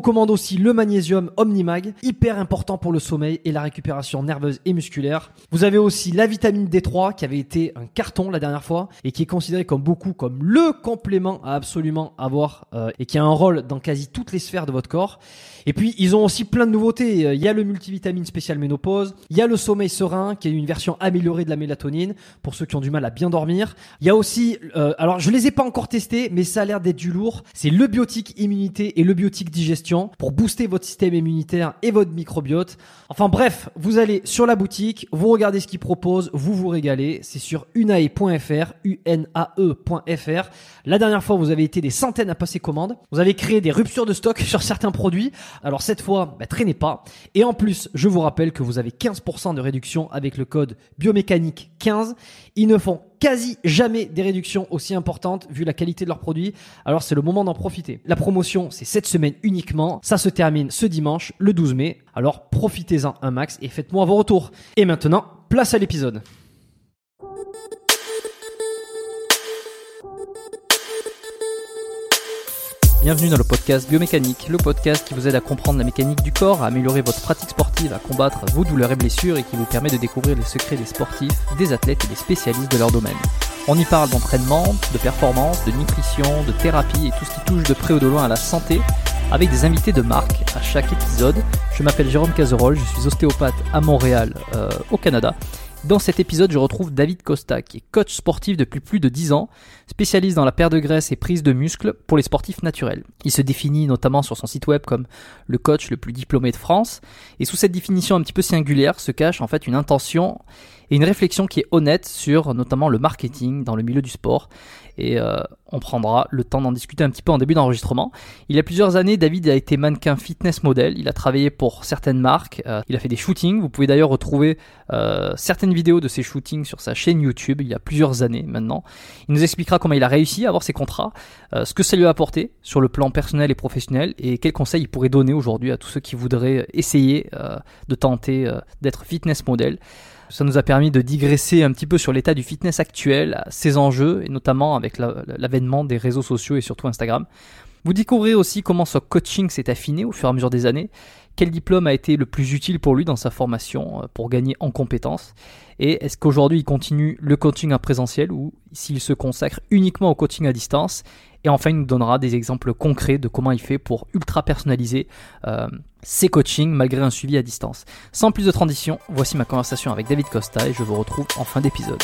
recommande aussi le magnésium Omnimag, hyper important pour le sommeil et la récupération nerveuse et musculaire. Vous avez aussi la vitamine D3 qui avait été un carton la dernière fois et qui est considéré comme beaucoup comme le complément à absolument avoir euh, et qui a un rôle dans quasi toutes les sphères de votre corps. Et puis ils ont aussi plein de nouveautés. Euh, Il y a le multivitamine spécial ménopause, il y a le sommeil serein qui est une version améliorée de la mélatonine pour ceux qui ont du mal à bien dormir. Il y a aussi, euh, alors je les ai pas encore testés, mais ça a l'air d'être du lourd. C'est le biotique immunité et le biotique digestion pour booster votre système immunitaire et votre microbiote. Enfin bref, vous allez sur la boutique, vous regardez ce qu'ils proposent, vous vous régalez. C'est sur unae.fr, unae.fr. La dernière fois, vous avez été des centaines à passer commande. Vous avez créé des ruptures de stock sur certains produits. Alors cette fois, bah, traînez pas. Et en plus, je vous rappelle que vous avez 15% de réduction avec le code biomécanique 15. Ils ne font quasi jamais des réductions aussi importantes vu la qualité de leurs produits. Alors c'est le moment d'en profiter. La promotion, c'est cette semaine uniquement. Ça se termine ce dimanche, le 12 mai. Alors profitez-en un max et faites-moi vos retours. Et maintenant, place à l'épisode. Bienvenue dans le podcast Biomécanique, le podcast qui vous aide à comprendre la mécanique du corps, à améliorer votre pratique sportive, à combattre vos douleurs et blessures et qui vous permet de découvrir les secrets des sportifs, des athlètes et des spécialistes de leur domaine. On y parle d'entraînement, de performance, de nutrition, de thérapie et tout ce qui touche de près ou de loin à la santé avec des invités de marque à chaque épisode. Je m'appelle Jérôme Cazerolle, je suis ostéopathe à Montréal, euh, au Canada. Dans cet épisode, je retrouve David Costa, qui est coach sportif depuis plus de 10 ans, spécialiste dans la perte de graisse et prise de muscles pour les sportifs naturels. Il se définit notamment sur son site web comme le coach le plus diplômé de France, et sous cette définition un petit peu singulière se cache en fait une intention et une réflexion qui est honnête sur notamment le marketing dans le milieu du sport. Et euh, on prendra le temps d'en discuter un petit peu en début d'enregistrement. Il y a plusieurs années, David a été mannequin fitness model. Il a travaillé pour certaines marques. euh, il a fait des shootings. Vous pouvez d'ailleurs retrouver euh, certaines vidéos de ses shootings sur sa chaîne YouTube il y a plusieurs années maintenant. Il nous expliquera comment il a réussi à avoir ses contrats, ce que ça lui a apporté sur le plan personnel et professionnel et quels conseils il pourrait donner aujourd'hui à tous ceux qui voudraient essayer de tenter d'être fitness model. Ça nous a permis de digresser un petit peu sur l'état du fitness actuel, ses enjeux, et notamment avec la- l'avènement des réseaux sociaux et surtout Instagram. Vous découvrez aussi comment son coaching s'est affiné au fur et à mesure des années, quel diplôme a été le plus utile pour lui dans sa formation euh, pour gagner en compétences, et est-ce qu'aujourd'hui il continue le coaching en présentiel ou s'il se consacre uniquement au coaching à distance, et enfin il nous donnera des exemples concrets de comment il fait pour ultra personnaliser euh, ses coachings malgré un suivi à distance. Sans plus de transition, voici ma conversation avec David Costa et je vous retrouve en fin d'épisode.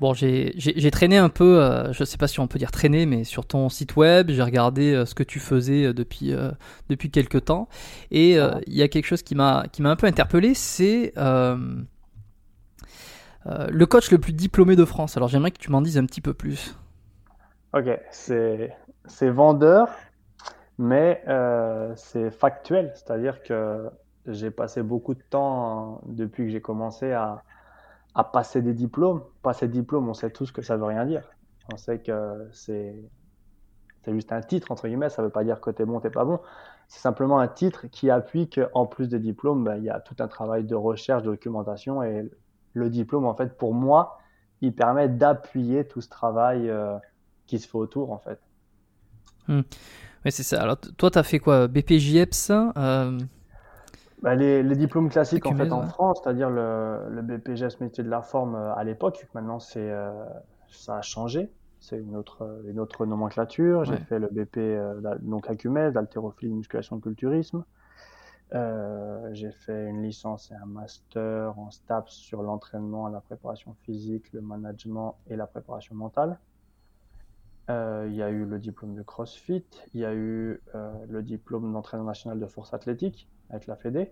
Bon, j'ai traîné un peu, euh, je sais pas si on peut dire traîner, mais sur ton site web, j'ai regardé euh, ce que tu faisais euh, depuis euh, depuis quelques temps, et euh, il y a quelque chose qui m'a un peu interpellé, c'est le coach le plus diplômé de France. Alors j'aimerais que tu m'en dises un petit peu plus. Ok, c'est vendeur, mais c'est factuel. C'est-à-dire que j'ai passé beaucoup de temps depuis que j'ai commencé à, à passer des diplômes. Passer des diplômes, on sait tous que ça veut rien dire. On sait que c'est c'est juste un titre, entre guillemets, ça ne veut pas dire que tu es bon, tu pas bon. C'est simplement un titre qui appuie qu'en plus des diplômes, ben, il y a tout un travail de recherche, de documentation. Et le diplôme, en fait, pour moi, il permet d'appuyer tout ce travail euh, qui se fait autour, en fait. Hmm. Oui, c'est ça. Alors, toi, tu as fait quoi? BPJEPS euh... Ben, les, les, diplômes classiques, en fait, en France, c'est-à-dire le, le BPJEPS métier de la forme euh, à l'époque, maintenant, c'est, euh, ça a changé c'est une autre, une autre nomenclature. J'ai fait le BP euh, donc AQMES, d'haltérophilie, musculation, culturisme. Euh, j'ai fait une licence et un master en STAPS sur l'entraînement, la préparation physique, le management et la préparation mentale. Euh, il y a eu le diplôme de CrossFit, il y a eu le diplôme d'entraîneur national de force athlétique avec la Fédé,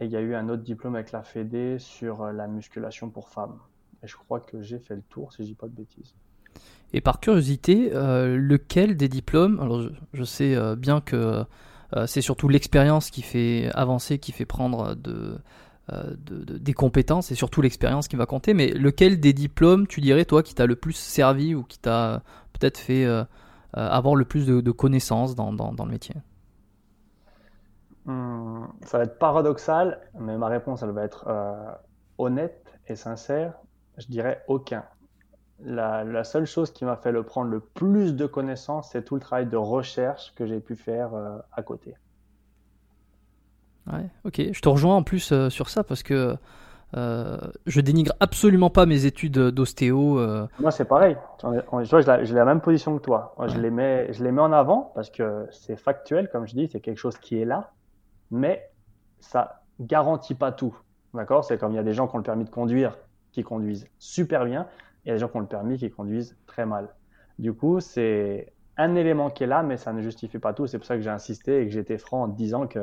et il y a eu un autre diplôme avec la Fédé sur la musculation pour femmes. Et je crois que j'ai fait le tour, si je dis pas de bêtises. Et par curiosité, euh, lequel des diplômes, alors je, sais euh, bien que euh, c'est surtout l'expérience qui fait avancer, qui fait prendre de, des compétences, et surtout l'expérience qui va compter, mais lequel des diplômes, tu dirais, toi, qui t'a le plus servi ou qui t'a peut-être fait avoir le plus de, connaissances dans, dans, le métier hmm, Ça va être paradoxal, mais ma réponse, elle va être honnête et sincère. Je dirais aucun la, seule chose qui m'a fait le prendre le plus de connaissances, c'est tout le travail de recherche que j'ai pu faire euh, à côté. Ouais, ok. Je te rejoins en plus euh, sur ça parce que euh, je dénigre absolument pas mes études d'ostéo. Moi, c'est pareil. J'ai la, même position que toi. je, les mets, je les mets en avant parce que c'est factuel, comme je dis, c'est quelque chose qui est là, mais ça garantit pas tout. D'accord? C'est comme il y a des gens qui ont le permis de conduire qui conduisent super bien il y a des gens qui ont le permis qui conduisent très mal. Du coup, c'est un élément qui est là, mais ça ne justifie pas tout. C'est pour ça que j'ai insisté et que j'étais franc en disant que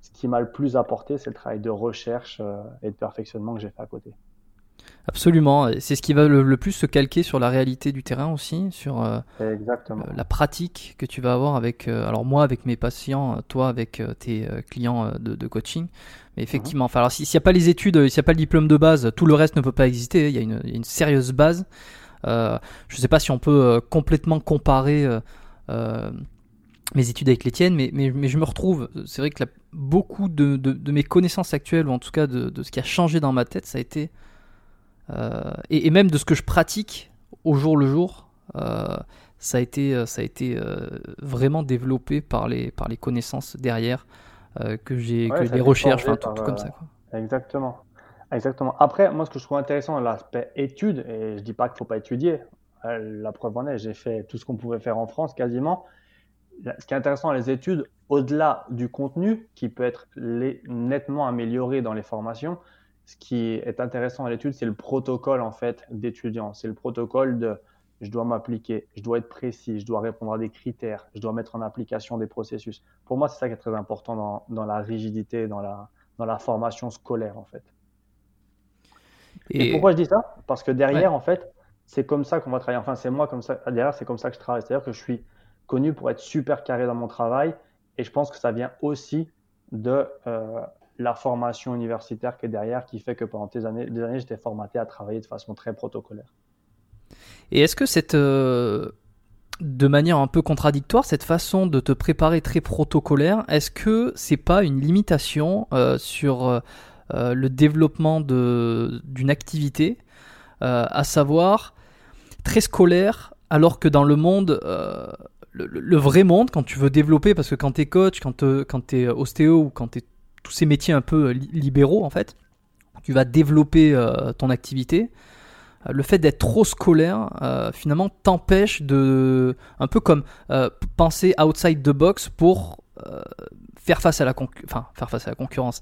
ce qui m'a le plus apporté, c'est le travail de recherche euh, et de perfectionnement que j'ai fait à côté. Absolument, c'est ce qui va le, plus se calquer sur la réalité du terrain aussi, sur euh, Exactement. la pratique que tu vas avoir avec, euh, alors moi avec mes patients, toi avec tes clients de, coaching. Mais effectivement, enfin, s'il n'y a pas les études, s'il n'y a pas le diplôme de base, tout le reste ne peut pas exister. Il y a une, une sérieuse base. je ne sais pas si on peut complètement comparer mes études avec les tiennes, mais, mais, mais je me retrouve, c'est vrai que beaucoup de, de, de, mes connaissances actuelles, ou en tout cas de, de, ce qui a changé dans ma tête, ça a été euh, et, même de ce que je pratique au jour le jour, euh, ça a été, euh, ça a été vraiment développé par les, par les connaissances derrière que j'ai, que les recherches, enfin tout, comme ça. Exactement. Exactement. Après, moi, ce que je trouve intéressant l'aspect études, et je dis pas qu'il faut pas étudier, la preuve en est, j'ai fait tout ce qu'on pouvait faire en France quasiment. Ce qui est intéressant dans les études, au-delà du contenu, qui peut être nettement amélioré dans les formations, ce qui est intéressant à l'étude, c'est le protocole en fait d'étudiant. C'est le protocole de je dois m'appliquer, je dois être précis, je dois répondre à des critères, je dois mettre en application des processus. Pour moi, c'est ça qui est très important dans, dans, la rigidité, dans la, dans la formation scolaire en fait. Et, pourquoi je dis ça? Parce que derrière, en fait, c'est comme ça qu'on va travailler. Enfin, c'est moi comme ça. Derrière, c'est comme ça que je travaille. C'est-à-dire que je suis connu pour être super carré dans mon travail, et je pense que ça vient aussi de euh, la formation universitaire qui est derrière, qui fait que pendant des années, j'étais formaté à travailler de façon très protocolaire. Et est-ce que cette, euh, de manière un peu contradictoire, cette façon de te préparer très protocolaire, est-ce que c'est pas une limitation euh, sur le développement d'une activité, à savoir très scolaire, alors que dans le monde le, le, vrai monde, quand tu veux développer, parce que quand tu es coach, quand tu es ostéo ou quand tu es tous ces métiers un peu euh, libéraux en fait. Tu vas développer euh, ton activité. Euh, le fait d'être trop scolaire, finalement, t'empêche de, un peu comme penser outside the box pour faire face à la enfin faire face à la concurrence,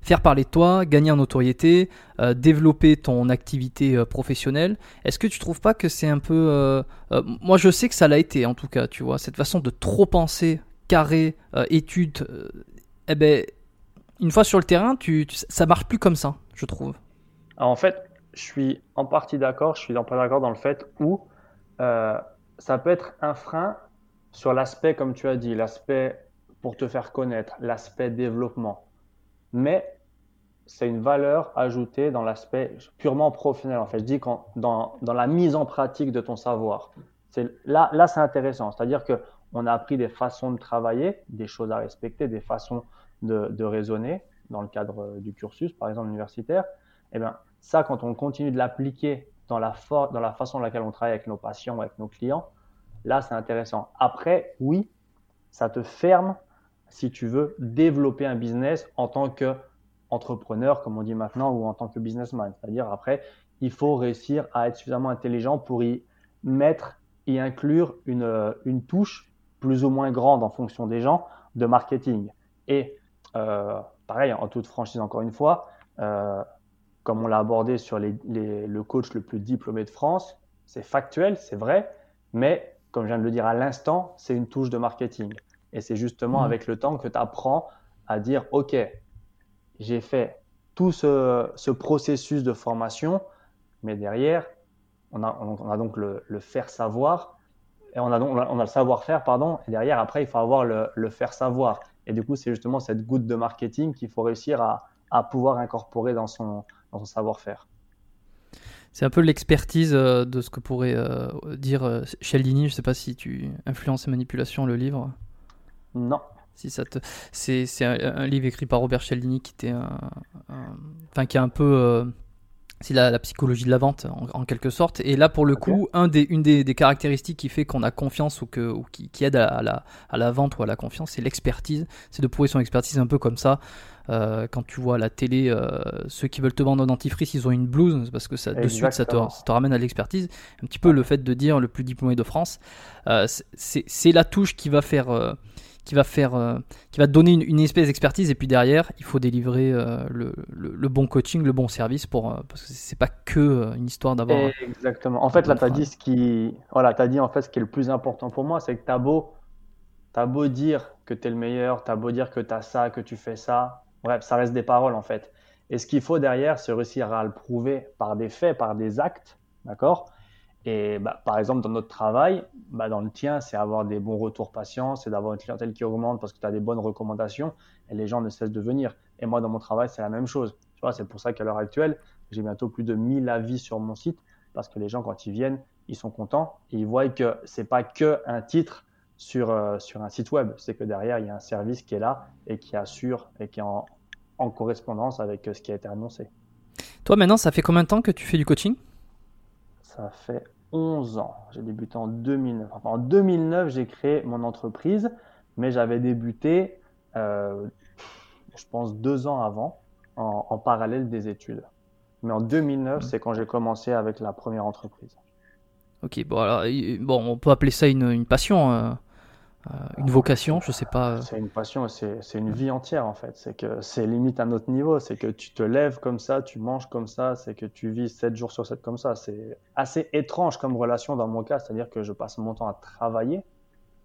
faire parler de toi, gagner en notoriété, développer ton activité professionnelle. Est-ce que tu trouves pas que c'est un peu, moi je sais que ça l'a été en tout cas, tu vois, cette façon de trop penser carré, étude, eh ben une fois sur le terrain, tu, ça marche plus comme ça, je trouve. en fait, je suis en partie d'accord. Je suis en partie d'accord dans le fait où euh, ça peut être un frein sur l'aspect, comme tu as dit, l'aspect pour te faire connaître, l'aspect développement. Mais c'est une valeur ajoutée dans l'aspect purement professionnel. En fait, je dis quand, dans, dans la mise en pratique de ton savoir. Là, là c'est intéressant. C'est-à-dire que on a appris des façons de travailler, des choses à respecter, des façons de, de raisonner dans le cadre du cursus, par exemple universitaire. Eh bien, ça, quand on continue de l'appliquer dans la, dans la façon dans laquelle on travaille avec nos patients, avec nos clients, là, c'est intéressant. Après, oui, ça te ferme si tu veux développer un business en tant qu'entrepreneur, comme on dit maintenant, ou en tant que businessman. C'est-à-dire, après, il faut réussir à être suffisamment intelligent pour y mettre, y inclure une, une touche plus ou moins grande en fonction des gens de marketing. Et euh, pareil, en toute franchise, encore une fois, euh, comme on l'a abordé sur le coach le plus diplômé de France, c'est factuel, c'est vrai, mais comme je viens de le dire à l'instant, c'est une touche de marketing. Et c'est justement mmh. avec le temps que tu apprends à dire, OK, j'ai fait tout ce, ce, processus de formation, mais derrière, on a, on a donc le, le, faire savoir, et on a, donc, on a le savoir-faire, pardon, et derrière, après, il faut avoir le, le faire savoir. Et du coup, c'est justement cette goutte de marketing qu'il faut réussir à, à pouvoir incorporer dans son, dans son savoir-faire. C'est un peu l'expertise euh, de ce que pourrait euh, dire euh, Cialdini. Je ne sais pas si tu influences et manipulations le livre. Non. Si ça te, c'est, c'est un, livre écrit par Robert Cialdini qui était un, enfin qui est un peu c'est la, psychologie de la vente en, quelque sorte. Et là, pour le coup, un des, une des, caractéristiques qui fait qu'on a confiance ou, que, ou qui, aide à, la, à la vente ou à la confiance, c'est l'expertise. C'est de prouver son expertise un peu comme ça. Euh, quand tu vois à la télé, euh, ceux qui veulent te vendre un dentifrice, ils ont une blouse parce que ça, de suite ça te, ça te, ramène à l'expertise. Un petit peu le fait de dire le plus diplômé de France, euh, c'est la touche qui va faire qui va faire, euh, qui va te donner une, espèce d'expertise et puis derrière, il faut délivrer euh, le, le, bon coaching, le bon service pour, euh, parce que c'est pas que une histoire d'avoir. Exactement. En fait, là, tu as dit ce qui, voilà, as dit en fait ce qui est le plus important pour moi, c'est que tu as beau, as beau dire que tu es le meilleur, tu as beau dire que tu as ça, que tu fais ça. Bref, ça reste des paroles en fait. Et ce qu'il faut derrière, c'est réussir à le prouver par des faits, par des actes, d'accord? Et bah, par exemple, dans notre travail, bah, dans le tien, c'est avoir des bons retours patients, c'est d'avoir une clientèle qui augmente parce que tu as des bonnes recommandations et les gens ne cessent de venir. Et moi, dans mon travail, c'est la même chose. Tu vois, c'est pour ça qu'à l'heure actuelle, j'ai bientôt plus de 1000 avis sur mon site parce que les gens, quand ils viennent, ils sont contents et ils voient que c'est pas que un titre sur, euh, sur un site web, c'est que derrière, il y a un service qui est là et qui assure et qui est en, en correspondance avec euh, ce qui a été annoncé. Toi, maintenant, ça fait combien de temps que tu fais du coaching? Ça fait 11 ans. J'ai débuté en 2009. en 2009, j'ai créé mon entreprise, mais j'avais débuté, euh, je pense, deux ans avant, en, parallèle des études. Mais en 2009, mmh. c'est quand j'ai commencé avec la première entreprise. Ok, bon, alors, bon, on peut appeler ça une, une passion. Hein. Euh, une vocation, je sais pas. C'est une passion, c'est une vie entière en fait. C'est que c'est limite à notre niveau. C'est que tu te lèves comme ça, tu manges comme ça, c'est que tu vis 7 jours sur 7 comme ça. C'est assez étrange comme relation dans mon cas, c'est-à-dire que je passe mon temps à travailler.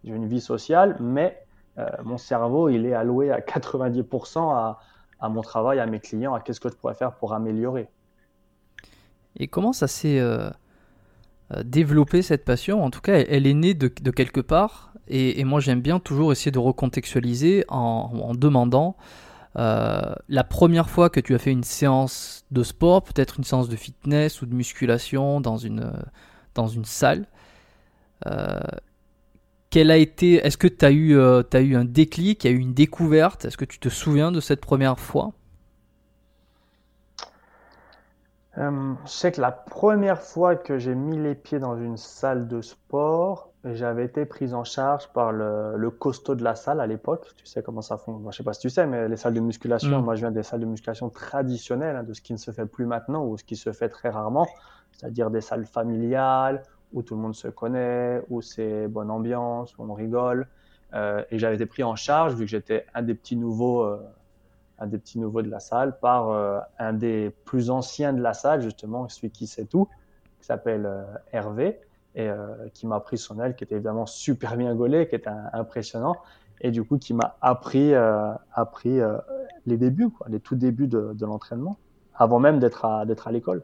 J'ai une vie sociale, mais euh, mon cerveau, il est alloué à 90% à, à, mon travail, à mes clients, à qu'est-ce que je pourrais faire pour améliorer. Et comment ça s'est euh, développé cette passion. En tout cas, elle, est née de, quelque part. Et, moi, j'aime bien toujours essayer de recontextualiser en, demandant euh, la première fois que tu as fait une séance de sport, peut-être une séance de fitness ou de musculation dans une, dans une salle. Euh, quelle a été, est-ce que tu as, eu, euh, as eu un déclic, il y a eu une découverte? Est-ce que tu te souviens de cette première fois? Je sais que la première fois que j'ai mis les pieds dans une salle de sport, j'avais été prise en charge par le, le, costaud de la salle à l'époque. Tu sais comment ça fonctionne. je sais pas si tu sais, mais les salles de musculation, mm. moi je viens des salles de musculation traditionnelles, hein, de ce qui ne se fait plus maintenant ou ce qui se fait très rarement, c'est-à-dire des salles familiales où tout le monde se connaît, où c'est bonne ambiance, où on rigole. Euh, et j'avais été pris en charge vu que j'étais un des petits nouveaux, euh, un des petits nouveaux de la salle par euh, un des plus anciens de la salle justement, celui qui sait tout, qui s'appelle euh, Hervé et euh, qui m'a pris son aile, qui était évidemment super bien gaulé, qui était impressionnant, et du coup qui m'a appris, appris les débuts, les tout débuts de, de l'entraînement, avant même d'être à, à l'école.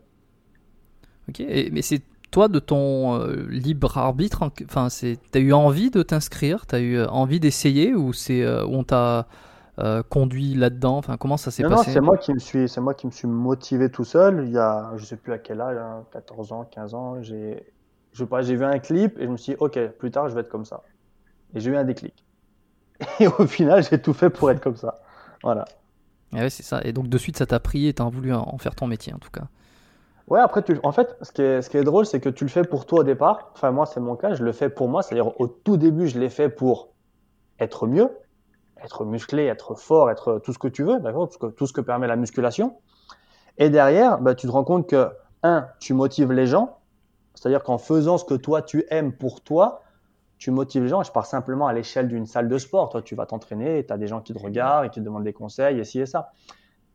Ok, mais c'est toi, de ton libre arbitre, enfin, c'est, t'as eu envie de t'inscrire, t'as eu envie d'essayer, ou c'est on t'a conduit là-dedans? Enfin, comment ça s'est passé? c'est moi qui me suis, c'est moi qui me suis motivé tout seul. Il y a, je sais plus à quel âge, 14 hein, ans, 15 ans, j'ai, je pas, j'ai vu un clip et je me suis dit, ok, plus tard, je vais être comme ça. Et j'ai eu un déclic. Et au final, j'ai tout fait pour être comme ça. Voilà. Et ouais, c'est ça. Et donc, de suite, ça t'a pris et t'as voulu en faire ton métier, en tout cas. Ouais, après, tu... en fait, ce qui est, ce qui est drôle, c'est que tu le fais pour toi au départ. Enfin, moi, c'est mon cas, je le fais pour moi. C'est-à-dire, au tout début, je l'ai fait pour être mieux, être musclé, être fort, être tout ce que tu veux, d'accord Tout ce que permet la musculation. Et derrière, bah, tu te rends compte que, un, tu motives les gens. C'est-à-dire qu'en faisant ce que toi, tu aimes pour toi, tu motives les gens. Je pars simplement à l'échelle d'une salle de sport. Toi, tu vas t'entraîner, tu as des gens qui te regardent et qui te demandent des conseils, et ci et ça.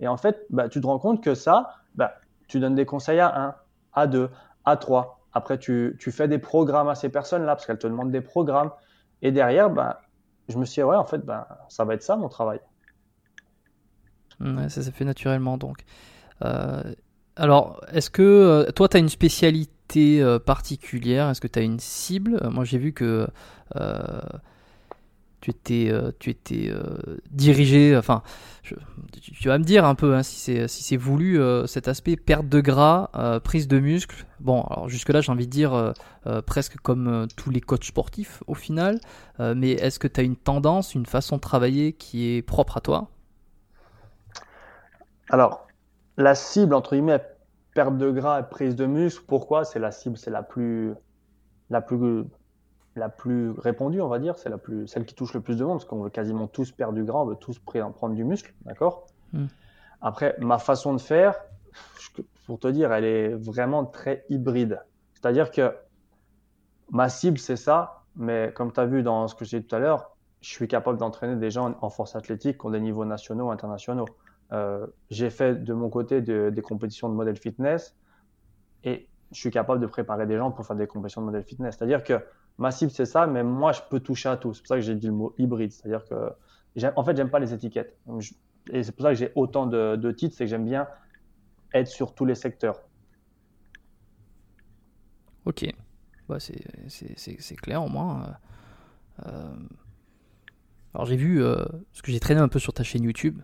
Et en fait, bah, tu te rends compte que ça, bah, tu donnes des conseils à 1, à 2, à 3. Après, tu, tu fais des programmes à ces personnes-là parce qu'elles te demandent des programmes. Et derrière, ben, je me suis dit, ouais, en fait, ben, ça va être ça mon travail. ça s'est fait naturellement donc. Euh, alors, est-ce que euh, toi, tu as une spécialité euh, particulière? Est-ce que tu as une cible? Moi, j'ai vu que tu étais, euh, euh, dirigé, enfin, tu vas me dire un peu hein, si c'est voulu euh, cet aspect perte de gras, prise de muscle. Bon, alors jusque là j'ai envie de dire presque comme tous les coachs sportifs au final. mais est-ce que tu as une tendance, une façon de travailler qui est propre à toi? Alors, la cible entre guillemets perte de gras et prise de muscle. Pourquoi? C'est la cible, c'est la plus la plus la plus répandue, on va dire, c'est la plus, celle qui touche le plus de monde, parce qu'on veut quasiment tous perdre du gras, on veut tous prendre du muscle, d'accord hmm. Après, ma façon de faire, pour te dire, elle est vraiment très hybride. C'est-à-dire que ma cible, c'est ça, mais comme tu as vu dans ce que j'ai dit tout à l'heure, je suis capable d'entraîner des gens en force athlétique qui ont des niveaux nationaux internationaux. Euh, j'ai fait de mon côté des compétitions de modèle fitness et je suis capable de préparer des gens pour faire des compétitions de modèle fitness. C'est-à-dire que ma cible c'est ça, mais moi je peux toucher à tout. C'est pour ça que j'ai dit le mot hybride, c'est-à-dire que en fait j'aime pas les étiquettes. et c'est pour ça que j'ai autant de, titres, c'est que j'aime bien être sur tous les secteurs. Ok, bah, c'est clair au moins. Euh, alors j'ai vu, euh, ce que j'ai traîné un peu sur ta chaîne YouTube,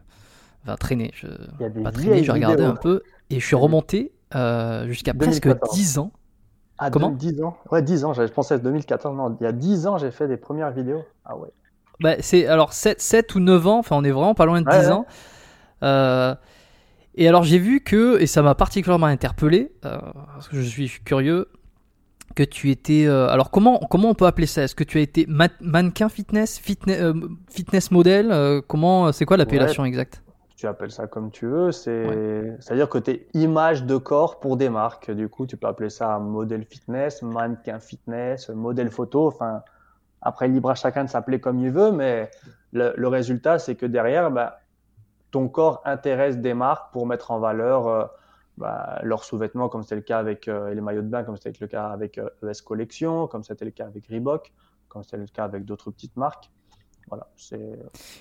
enfin traîné, je, pas traîné, j'ai regardé un peu et je suis remonté euh, jusqu'à presque 10 ans. Ah, Comment 10 ans Ouais, 10 ans, je pensais à 2014. Non, il y a 10 ans, j'ai fait des premières vidéos. Ah ouais. Bah, c'est alors 7, 7, ou 9 ans, enfin on est vraiment pas loin de 10 ans. Euh, et alors j'ai vu que, et ça m'a particulièrement interpellé, euh, parce que je suis curieux, que tu étais... Euh, alors comment, comment on peut appeler ça? Est-ce que tu as été mannequin fitness, fitness, fitness model? Comment C'est quoi l'appellation exacte? Tu appelles ça comme tu veux. C'est, à dire que tu es image de corps pour des marques. Du coup, tu peux appeler ça modèle fitness, mannequin fitness, modèle photo. Enfin, après, libre à chacun de s'appeler comme il veut, mais le, résultat, c'est que derrière, bah, ton corps intéresse des marques pour mettre en valeur euh, bah, leurs sous-vêtements, comme c'était le cas avec euh, les maillots de bain, comme c'était le cas avec ES euh, Collection, comme c'était le cas avec Reebok, comme c'était le cas avec d'autres petites marques. Voilà,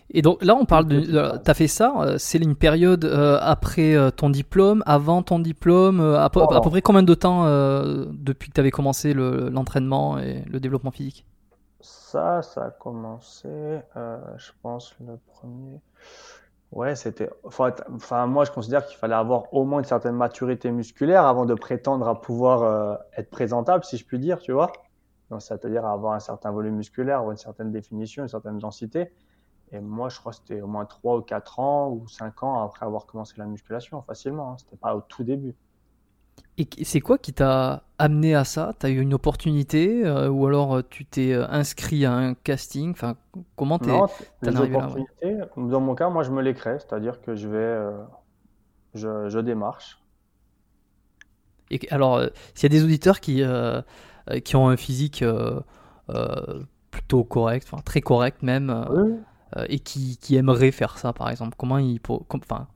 Et donc là, on parle de. tu as fait ça, euh, c'est une période euh, après euh, ton diplôme, avant ton diplôme, à, peu, à peu près combien de temps depuis que tu avais commencé l'entraînement et le développement physique? Ça, ça a commencé, je pense, le premier. Ouais, c'était. Enfin, moi, je considère qu'il fallait avoir au moins une certaine maturité musculaire avant de prétendre à pouvoir être présentable, si je puis dire, tu vois c'est-à-dire avoir un certain volume musculaire, avoir une certaine définition, une certaine densité. Et moi, je crois que c'était au moins 3 ou 4 ans ou 5 ans après avoir commencé la musculation, facilement. Hein. C'était pas au tout début. Et c'est quoi qui t'a amené à ça? Tu as eu une opportunité euh, ou alors euh, tu t'es euh, inscrit à un casting? Enfin, Comment t'es arrivé là Dans mon cas, moi, je me les crée, c'est-à-dire que je vais, je, je, démarche. Et alors, s'il y a des auditeurs qui qui ont un physique euh, euh, plutôt correct, enfin très correct même, et qui, qui aimeraient faire ça par exemple Comment ils, enfin,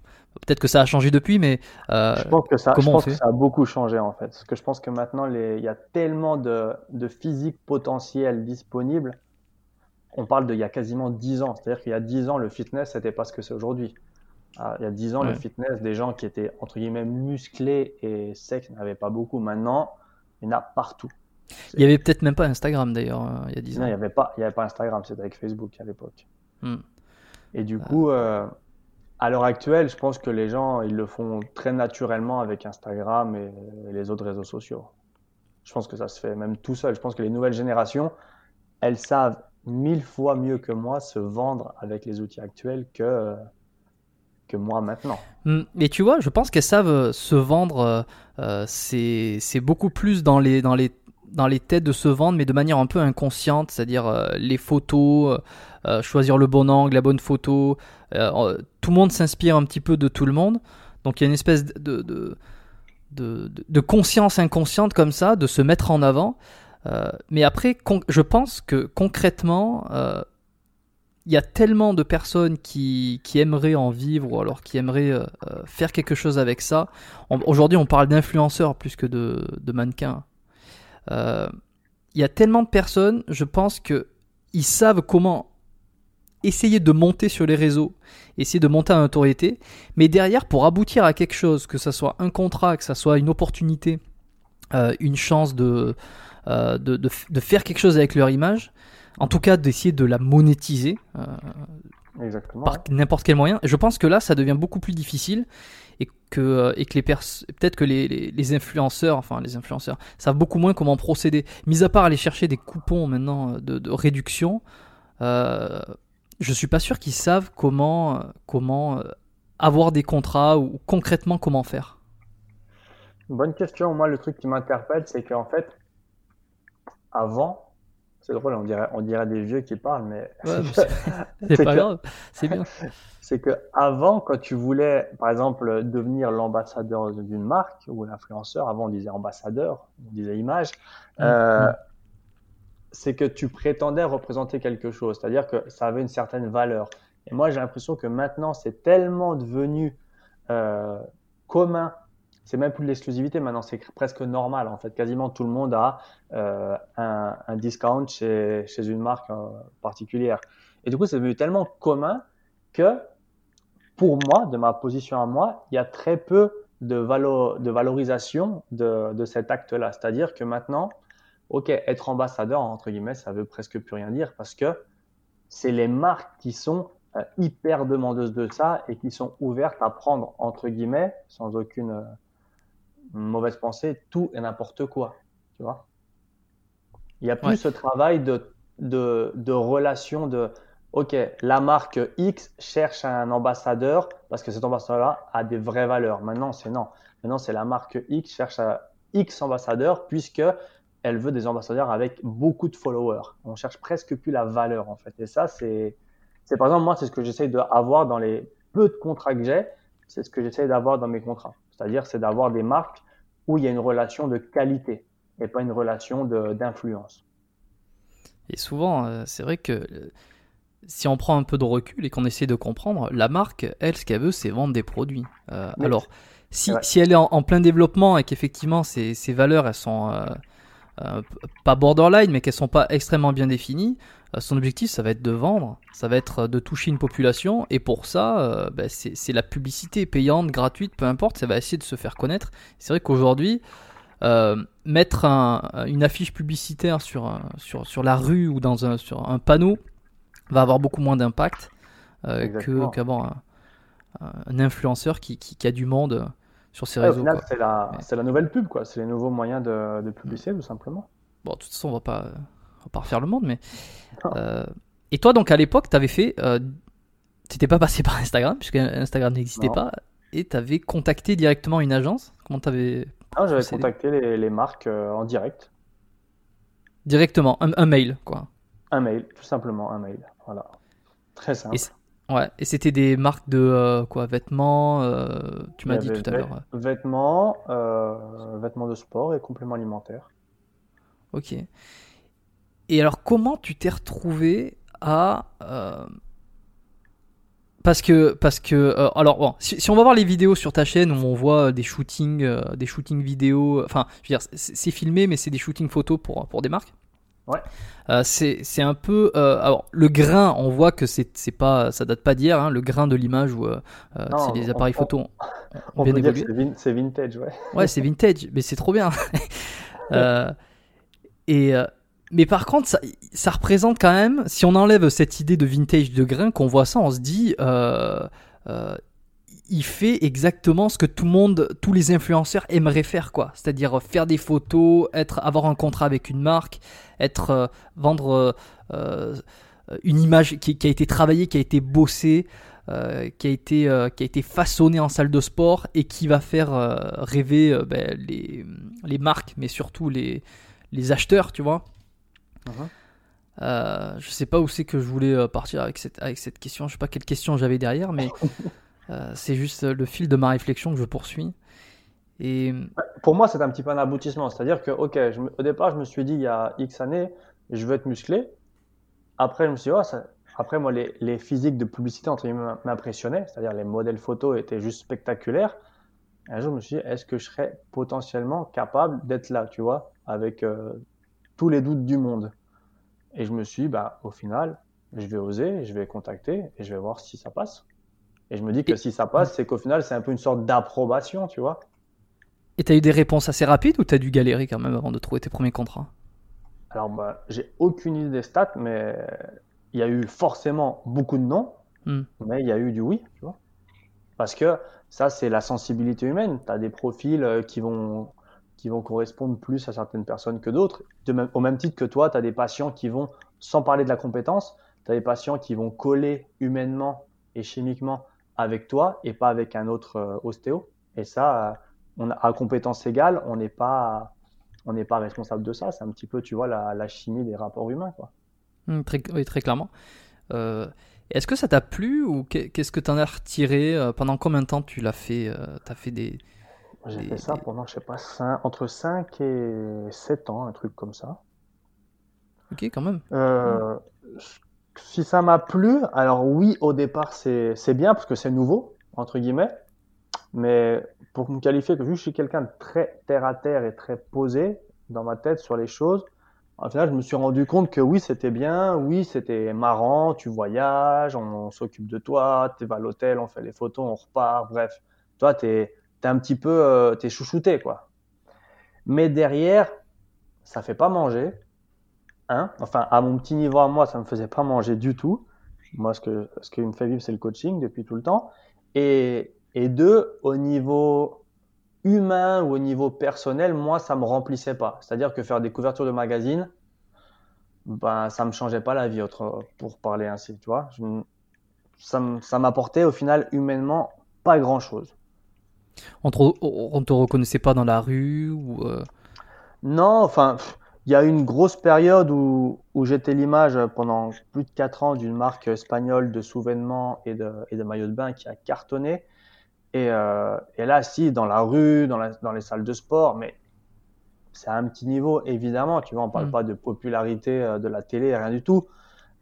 peut-être que ça a changé depuis, mais je pense que ça, je pense que ça a beaucoup changé en fait. Parce que je pense que maintenant, les... il y a tellement de, de physique potentielle disponible. On parle de il y a quasiment 10 ans. C'est-à-dire qu'il y a 10 ans, le fitness, c'était pas ce que c'est aujourd'hui. Ah, il y a 10 ans, le fitness, des gens qui étaient entre guillemets musclés et secs, n'avaient pas beaucoup. Maintenant, Il y en a partout. Il y avait peut-être même pas Instagram d'ailleurs euh, il y a 10 ans. Non, il n'y avait, pas- il y avait pas Instagram, c'était avec Facebook à l'époque. Hmm. Et du coup, euh, à l'heure actuelle, je pense que les gens, ils le font très naturellement avec Instagram et, et les autres réseaux sociaux. Je pense que ça se fait même tout seul. Je pense que les nouvelles générations, elles savent mille fois mieux que moi se vendre avec les outils actuels que, que moi maintenant. Hmm, Mais tu vois, je pense qu'elles savent euh, se vendre. euh, c'est c'est beaucoup plus dans les, dans, les, dans les têtes de se vendre, mais de manière un peu inconsciente, c'est-à-dire euh, les photos, euh, euh, choisir le bon angle, la bonne photo. tout le monde s'inspire un petit peu de tout le monde. Donc il y a une espèce de, de, de, de- conscience inconsciente comme ça, de se mettre en avant. Mais après, je pense que concrètement, il y a tellement de personnes qui, qui aimeraient en vivre ou alors qui aimeraient faire quelque chose avec ça. Aujourd'hui, on parle d'influenceurs plus que de, de mannequins. Euh, Il y a tellement de personnes, je pense que ils savent comment essayer de monter sur les réseaux, essayer de monter à notoriété, mais derrière, pour aboutir à quelque chose, que ça soit un contrat, que ça soit une opportunité, euh, une chance de, euh, de, de, de faire quelque chose avec leur image, en tout cas d'essayer de la monétiser, euh, par n'importe quel moyen. Je pense que là, ça devient beaucoup plus difficile que, euh, et que les peut-être que les, les, influenceurs, enfin les influenceurs, savent beaucoup moins comment procéder. Mis à part aller chercher des coupons maintenant euh, de, réduction, euh, je suis pas sûr qu'ils savent comment, euh, comment avoir des contrats ou concrètement comment faire. Bonne question. Moi, le truc qui m'interpelle, c'est qu'en fait, avant, c'est drôle, on dirait, on dirait des vieux qui parlent, mais Ouais, c'est pas que- grave, c'est bien. c'est que avant, quand tu voulais, par exemple, devenir l'ambassadeur d'une marque ou l'influenceur, avant on disait ambassadeur, on disait image, euh, Mhm. c'est que tu prétendais représenter quelque chose, c'est-à-dire que ça avait une certaine valeur. Et moi, j'ai l'impression que maintenant, c'est tellement devenu euh, commun. C'est même plus de l'exclusivité, maintenant c'est presque normal en fait. Quasiment tout le monde a euh, un, un discount chez, chez une marque euh, particulière. Et du coup, c'est devenu tellement commun que pour moi, de ma position à moi, il y a très peu de, valo- de valorisation de, de cet acte-là. C'est-à-dire que maintenant, ok, être ambassadeur, entre guillemets, ça veut presque plus rien dire parce que c'est les marques qui sont euh, hyper demandeuses de ça et qui sont ouvertes à prendre, entre guillemets, sans aucune mauvaise pensée, tout et n'importe quoi. Tu vois Il n'y a plus Ouais. ce travail de, de, de relation de OK, la marque X cherche un ambassadeur parce que cet ambassadeur-là a des vraies valeurs. Maintenant, c'est non. Maintenant, c'est la marque X cherche un X ambassadeur puisque elle veut des ambassadeurs avec beaucoup de followers. On cherche presque plus la valeur en fait. Et ça, c'est, c'est par exemple moi, c'est ce que j'essaye d'avoir dans les peu de contrats que j'ai. C'est ce que j'essaye d'avoir dans mes contrats. C'est-à-dire, c'est d'avoir des marques où il y a une relation de qualité et pas une relation d'influence. Et souvent, euh, c'est vrai que euh, si on prend un peu de recul et qu'on essaie de comprendre, la marque, elle, ce qu'elle veut, c'est vendre des produits. Euh, alors, si, Ouais. si elle est en, en plein développement et qu'effectivement ses, ses valeurs, elles sont euh, euh, pas borderline, mais qu'elles sont pas extrêmement bien définies, son objectif, ça va être de vendre, ça va être euh, de toucher une population, et pour ça, euh, ben, c'est la publicité payante, gratuite, peu importe, ça va essayer de se faire connaître. C'est vrai qu'aujourd'hui, euh, mettre un- une affiche publicitaire sur, sur, sur la rue ou dans un, sur un panneau va avoir beaucoup moins d'impact euh, qu'avoir un, un influenceur qui, qui, qui a du monde euh, sur ses Ouais, au réseaux. c'est la, c'est la nouvelle pub, quoi. C'est les nouveaux moyens de, de publicité, tout simplement. Bon, de toute façon, on va pas, va pas refaire le monde, mais. Euh, et toi, donc à l'époque, t'avais fait. Euh, T'étais pas passé par Instagram, puisque Instagram n'existait pas, et t'avais contacté directement une agence? Comment t'avais. Non, j'avais procédé? contacté les, les marques euh, en direct. Directement, un, un mail, quoi. Un mail, tout simplement, un mail. Voilà. Très simple. Et Ouais, et c'était des marques de quoi, vêtements, tu m'as dit tout à l'heure. Vêtements, vêtements de sport et compléments alimentaires. Ok. Et alors, comment tu t'es retrouvé à. euh, Parce que. Parce que euh, alors, bon, si, si on va voir les vidéos sur ta chaîne où on voit des shootings, euh, des shootings vidéo. Enfin, je veux dire, c'est filmé, mais c'est des shootings photos pour, pour des marques. Ouais. Euh, c'est un peu. euh, alors, le grain, on voit que c'est pas, ça date pas d'hier, hein, le grain de l'image où euh, euh, Non, c'est les on- appareils on- photo ont On bien évolué. c'est vin- c'est vintage, ouais. Ouais, c'est vintage, mais c'est trop bien. Euh, et, euh, mais par contre, ça, ça, représente quand même, si on enlève cette idée de vintage de grain, qu'on voit ça, on se dit, euh, il fait exactement ce que tout le monde, tous les influenceurs aimeraient faire, quoi. C'est-à-dire faire des photos, être, avoir un contrat avec une marque, être, vendre une image qui, qui, a été travaillée, qui a été bossée. Euh, qui, a été, euh, qui a été façonné en salle de sport et qui va faire euh, rêver ben, les, les, marques, mais surtout les, les acheteurs, tu vois. Uh-huh. je sais pas où c'est que je voulais partir avec cette, avec cette question. Je sais pas quelle question j'avais derrière, mais c'est juste le fil de ma réflexion que je poursuis. Et... Pour moi, c'est un petit peu un aboutissement. C'est-à-dire que, ok, au départ, je me suis dit il y a X années, je veux être musclé. Après, je me suis dit, oh, ça, après, moi, les, les physiques de publicité, entre m'impressionnaient, c'est-à-dire les modèles photos étaient juste spectaculaires. Un jour, je me suis dit, est-ce que je serais potentiellement capable d'être là, tu vois, avec euh, tous les doutes du monde Et je me suis dit, bah, au final, je vais oser, je vais contacter et je vais voir si ça passe. Et je me dis que si ça passe, c'est qu'au final, c'est un peu une sorte d'approbation, tu vois. Et tu as eu des réponses assez rapides ou tu as dû galérer quand même avant de trouver tes premiers contrats? Alors, bah, j'ai aucune idée des stats, mais il y a eu forcément beaucoup de non, hmm. mais il y a eu du oui, tu vois. Parce que ça, c'est la sensibilité humaine. Tu as des profils euh, qui vont, qui vont correspondre plus à certaines personnes que d'autres. au même titre que toi, tu as des patients qui vont, sans parler de la compétence, tu as des patients qui vont coller humainement et chimiquement avec toi et pas avec un autre euh, ostéo. Et ça, euh, on a, à compétence égale, on n'est pas, on n'est pas responsable de ça. C'est un petit peu, tu vois, la, chimie des rapports humains, quoi. Hmm, très, oui, très clairement. Euh, est-ce que ça t'a plu ou qu'est-ce que tu en as retiré Pendant combien de temps tu l'as fait euh, fait des. J'ai fait ça pendant, je sais pas, entre 5 et 7 ans, un truc comme ça. Ok, quand même. Si ça m'a plu, alors oui, au départ, c'est bien parce que c'est nouveau, entre guillemets. Mais pour me qualifier, que je suis quelqu'un de très terre à terre et très posé dans ma tête sur les choses, au final, je me suis rendu compte que oui, c'était bien, oui, c'était marrant, tu voyages, on, s'occupe de toi, tu vas à l'hôtel, on fait les photos, on repart, bref. Toi, tu es, un petit peu, euh, tu es chouchouté, quoi. Mais derrière, ça fait pas manger. Hein enfin, à mon petit niveau à moi, ça me faisait pas manger du tout. Moi, ce, que, ce qui me fait vivre, c'est le coaching depuis tout le temps. Et, et deux, au niveau humain ou au niveau personnel, moi, ça me remplissait pas. C'est-à-dire que faire des couvertures de magazines, ben, ça me changeait pas la vie, autre, pour parler ainsi, tu vois. ça m'apportait au final humainement pas grand-chose. On te, on te reconnaissait pas dans la rue ou euh? Non, enfin, il y a eu une grosse période où, où j'étais l'image pendant plus de 4 ans d'une marque espagnole de souvenirs et de, et de maillots de bain qui a cartonné. Et, euh, et, là, si, dans la rue, dans, la, dans, les salles de sport, mais c'est à un petit niveau, évidemment. Tu vois, on parle mm. pas de popularité euh, de la télé, rien du tout.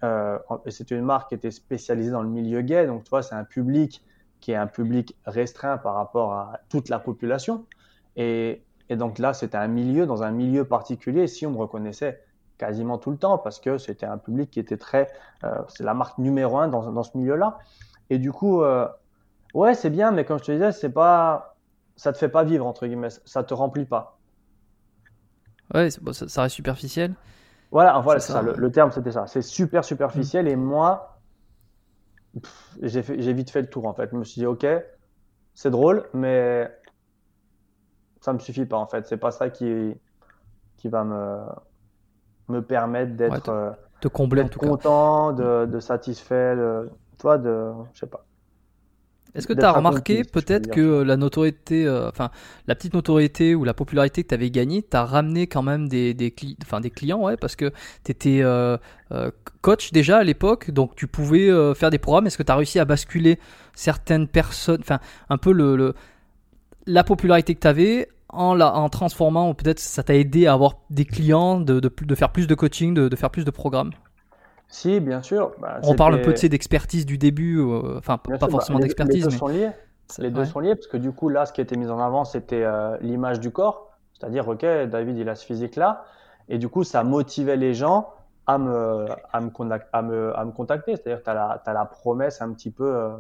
Euh, c'est une marque qui était spécialisée dans le milieu gay, donc tu vois, c'est un public qui est un public restreint par rapport à toute la population. Et, et donc là, c'était un milieu, dans un milieu particulier, si on me reconnaissait quasiment tout le temps, parce que c'était un public qui était très... Euh, c'est la marque numéro un dans, dans ce milieu-là. Et du coup, euh, Ouais, c'est bien, mais comme je te disais, c'est pas, ça te fait pas vivre entre guillemets, ça te remplit pas. Ouais, ça, reste superficiel. Voilà, voilà, ça. Le, terme c'était ça. C'est super superficiel et moi, j'ai vite fait le tour en fait. Je me suis dit, ok, c'est drôle, mais ça me suffit pas en fait. C'est pas ça qui, qui va me, me permettre d'être euh, te, combler en content, De, de satisfait, de, toi, de, je sais pas. Est-ce que tu as remarqué peut-être que la notoriété, euh, enfin la petite notoriété ou la popularité que tu avais gagnée, t'as ramené quand même des, des, des clients, ouais, parce que tu étais euh, euh, coach déjà à l'époque, donc tu pouvais faire des programmes. Est-ce que tu as réussi à basculer certaines personnes, enfin un peu le, la popularité que tu avais en, la, en transformant, ou peut-être ça t'a aidé à avoir des clients, de, de, de faire plus de coaching, de, de faire plus de programmes? Si, bien sûr. Bah, on parle un peu de d'expertise du début, euh, enfin pas bah, forcément d'expertise. Les deux sont liés. Les deux sont liés parce que du coup là, ce qui a été mis en avant, c'était euh, l'image du corps, c'est-à-dire ok, David il a ce physique là, et du coup ça motivait les gens à me à me, à me, à me contacter, c'est-à-dire tu as, as, la promesse un petit peu euh,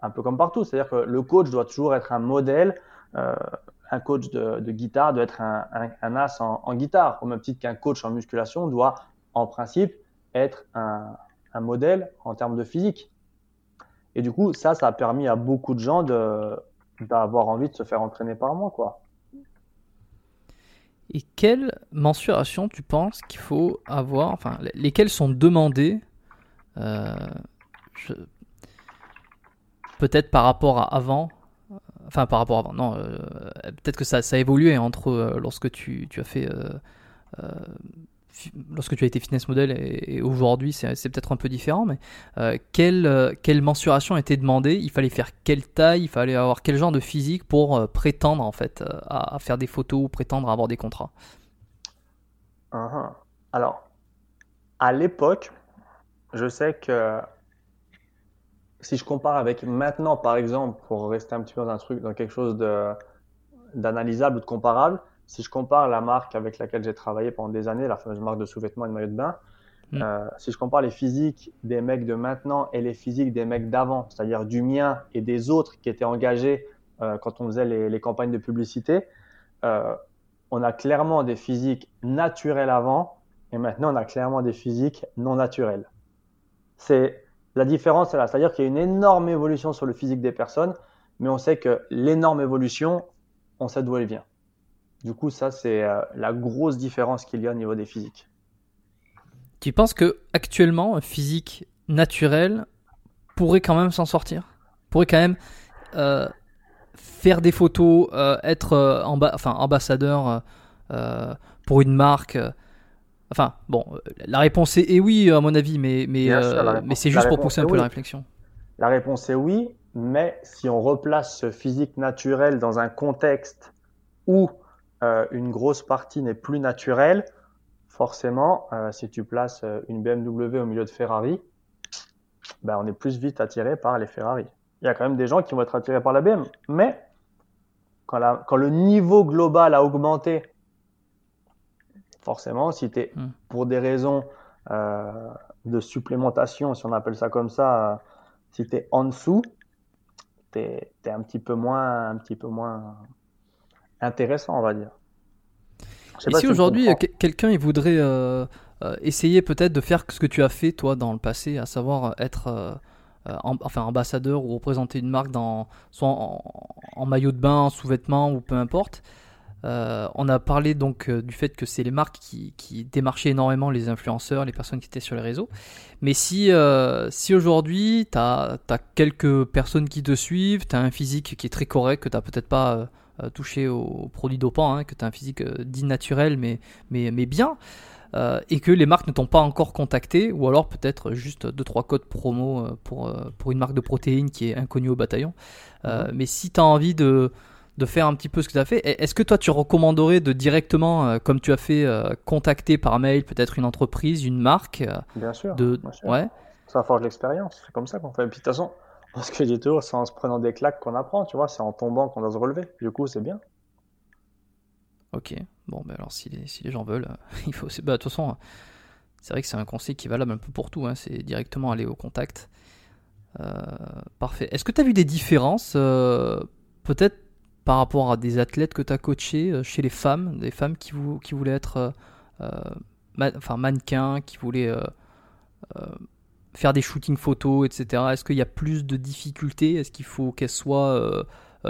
un peu comme partout, c'est-à-dire que le coach doit toujours être un modèle, un coach de, guitare doit être un, as en, guitare, au même titre qu'un coach en musculation doit, en principe, être un, modèle en termes de physique. Et du coup, ça, ça a permis à beaucoup de gens d'avoir envie de se faire entraîner par moi, quoi. Et quelle mensuration tu penses qu'il faut avoir, enfin, lesquelles sont demandées euh, peut-être par rapport à avant enfin par rapport à avant non euh, peut-être que ça, ça a évolué entre euh, lorsque tu, tu, as fait lorsque tu as été fitness model et, aujourd'hui c'est, peut-être un peu différent mais quelle, quelle mensuration était demandée? Il fallait faire quelle taille? Il fallait avoir quel genre de physique pour prétendre en fait à, faire des photos ou prétendre à avoir des contrats? Uh-huh. alors à l'époque je sais que si je compare avec maintenant, par exemple, pour rester un petit peu dans un truc, dans quelque chose d'analysable ou de comparable, si je compare la marque avec laquelle j'ai travaillé pendant des années, la fameuse marque de sous-vêtements et de maillot de bain, mm. euh, si je compare les physiques des mecs de maintenant et les physiques des mecs d'avant, c'est-à-dire du mien et des autres qui étaient engagés euh, quand on faisait les, campagnes de publicité, euh, on a clairement des physiques naturelles avant et maintenant on a clairement des physiques non naturelles. C'est la différence est là, c'est-à-dire qu'il y a une énorme évolution sur le physique des personnes, mais on sait que l'énorme évolution, on sait d'où elle vient. Du coup, ça c'est euh, la grosse différence qu'il y a au niveau des physiques. Tu penses que actuellement, un physique naturel pourrait quand même s'en sortir? Pourrait quand même euh, faire des photos, euh, être enfin, ambassadeur pour une marque Enfin, bon, la réponse est, oui, à mon avis, mais, mais, mais c'est juste pour pousser un peu la réflexion. La réponse est oui, mais si on replace ce physique naturel dans un contexte où euh, une grosse partie n'est plus naturelle, forcément, si tu places une BMW au milieu de Ferrari, ben, on est plus vite attiré par les Ferrari. Il y a quand même des gens qui vont être attirés par la BMW, mais quand, la, quand le niveau global a augmenté forcément, si tu es hmm. pour des raisons euh, de supplémentation, si on appelle ça comme ça, euh, si tu es en dessous, tu es, un petit peu moins un petit peu moins intéressant, on va dire. Et si aujourd'hui quelqu'un voudrait euh, essayer peut-être de faire ce que tu as fait toi dans le passé, à savoir être enfin ambassadeur ou représenter une marque dans soit en, en maillot de bain, sous-vêtements ou peu importe, euh, on a parlé donc euh, du fait que c'est les marques qui, démarchaient énormément les influenceurs, les personnes qui étaient sur les réseaux. Mais si, euh, si aujourd'hui tu as, quelques personnes qui te suivent, tu as un physique qui est très correct, que tu n'as peut-être pas touché aux produits dopants, hein, que tu as un physique dit naturel mais, mais, mais bien, et que les marques ne t'ont pas encore contacté, ou alors peut-être juste 2-3 codes promo pour, pour une marque de protéines qui est inconnue au bataillon. Mhm. Mais si tu as envie de de faire un petit peu ce que tu as fait. Est-ce que toi, tu recommanderais de directement, euh, comme tu as fait, euh, contacter par mail peut-être une entreprise, une marque euh, Bien sûr. De... Ouais. Ça forge l'expérience. C'est comme ça qu'on fait. Et puis de toute façon, parce que j'ai toujours, c'est en se prenant des claques qu'on apprend, tu vois. C'est en tombant qu'on doit se relever. Du coup, c'est bien. Ok. Bon, ben alors si les, gens veulent, il faut. Bah, de toute façon, c'est vrai que c'est un conseil qui est valable un peu pour tout. Hein. C'est directement aller au contact. parfait. Est-ce que tu as vu des différences peut-être par rapport à des athlètes que tu as coachés euh, chez les femmes, des femmes qui, voulaient être euh, euh, enfin, mannequins, qui voulaient faire des shootings photos, etc. Est-ce qu'il y a plus de difficultés? Est-ce qu'il faut qu'elles soient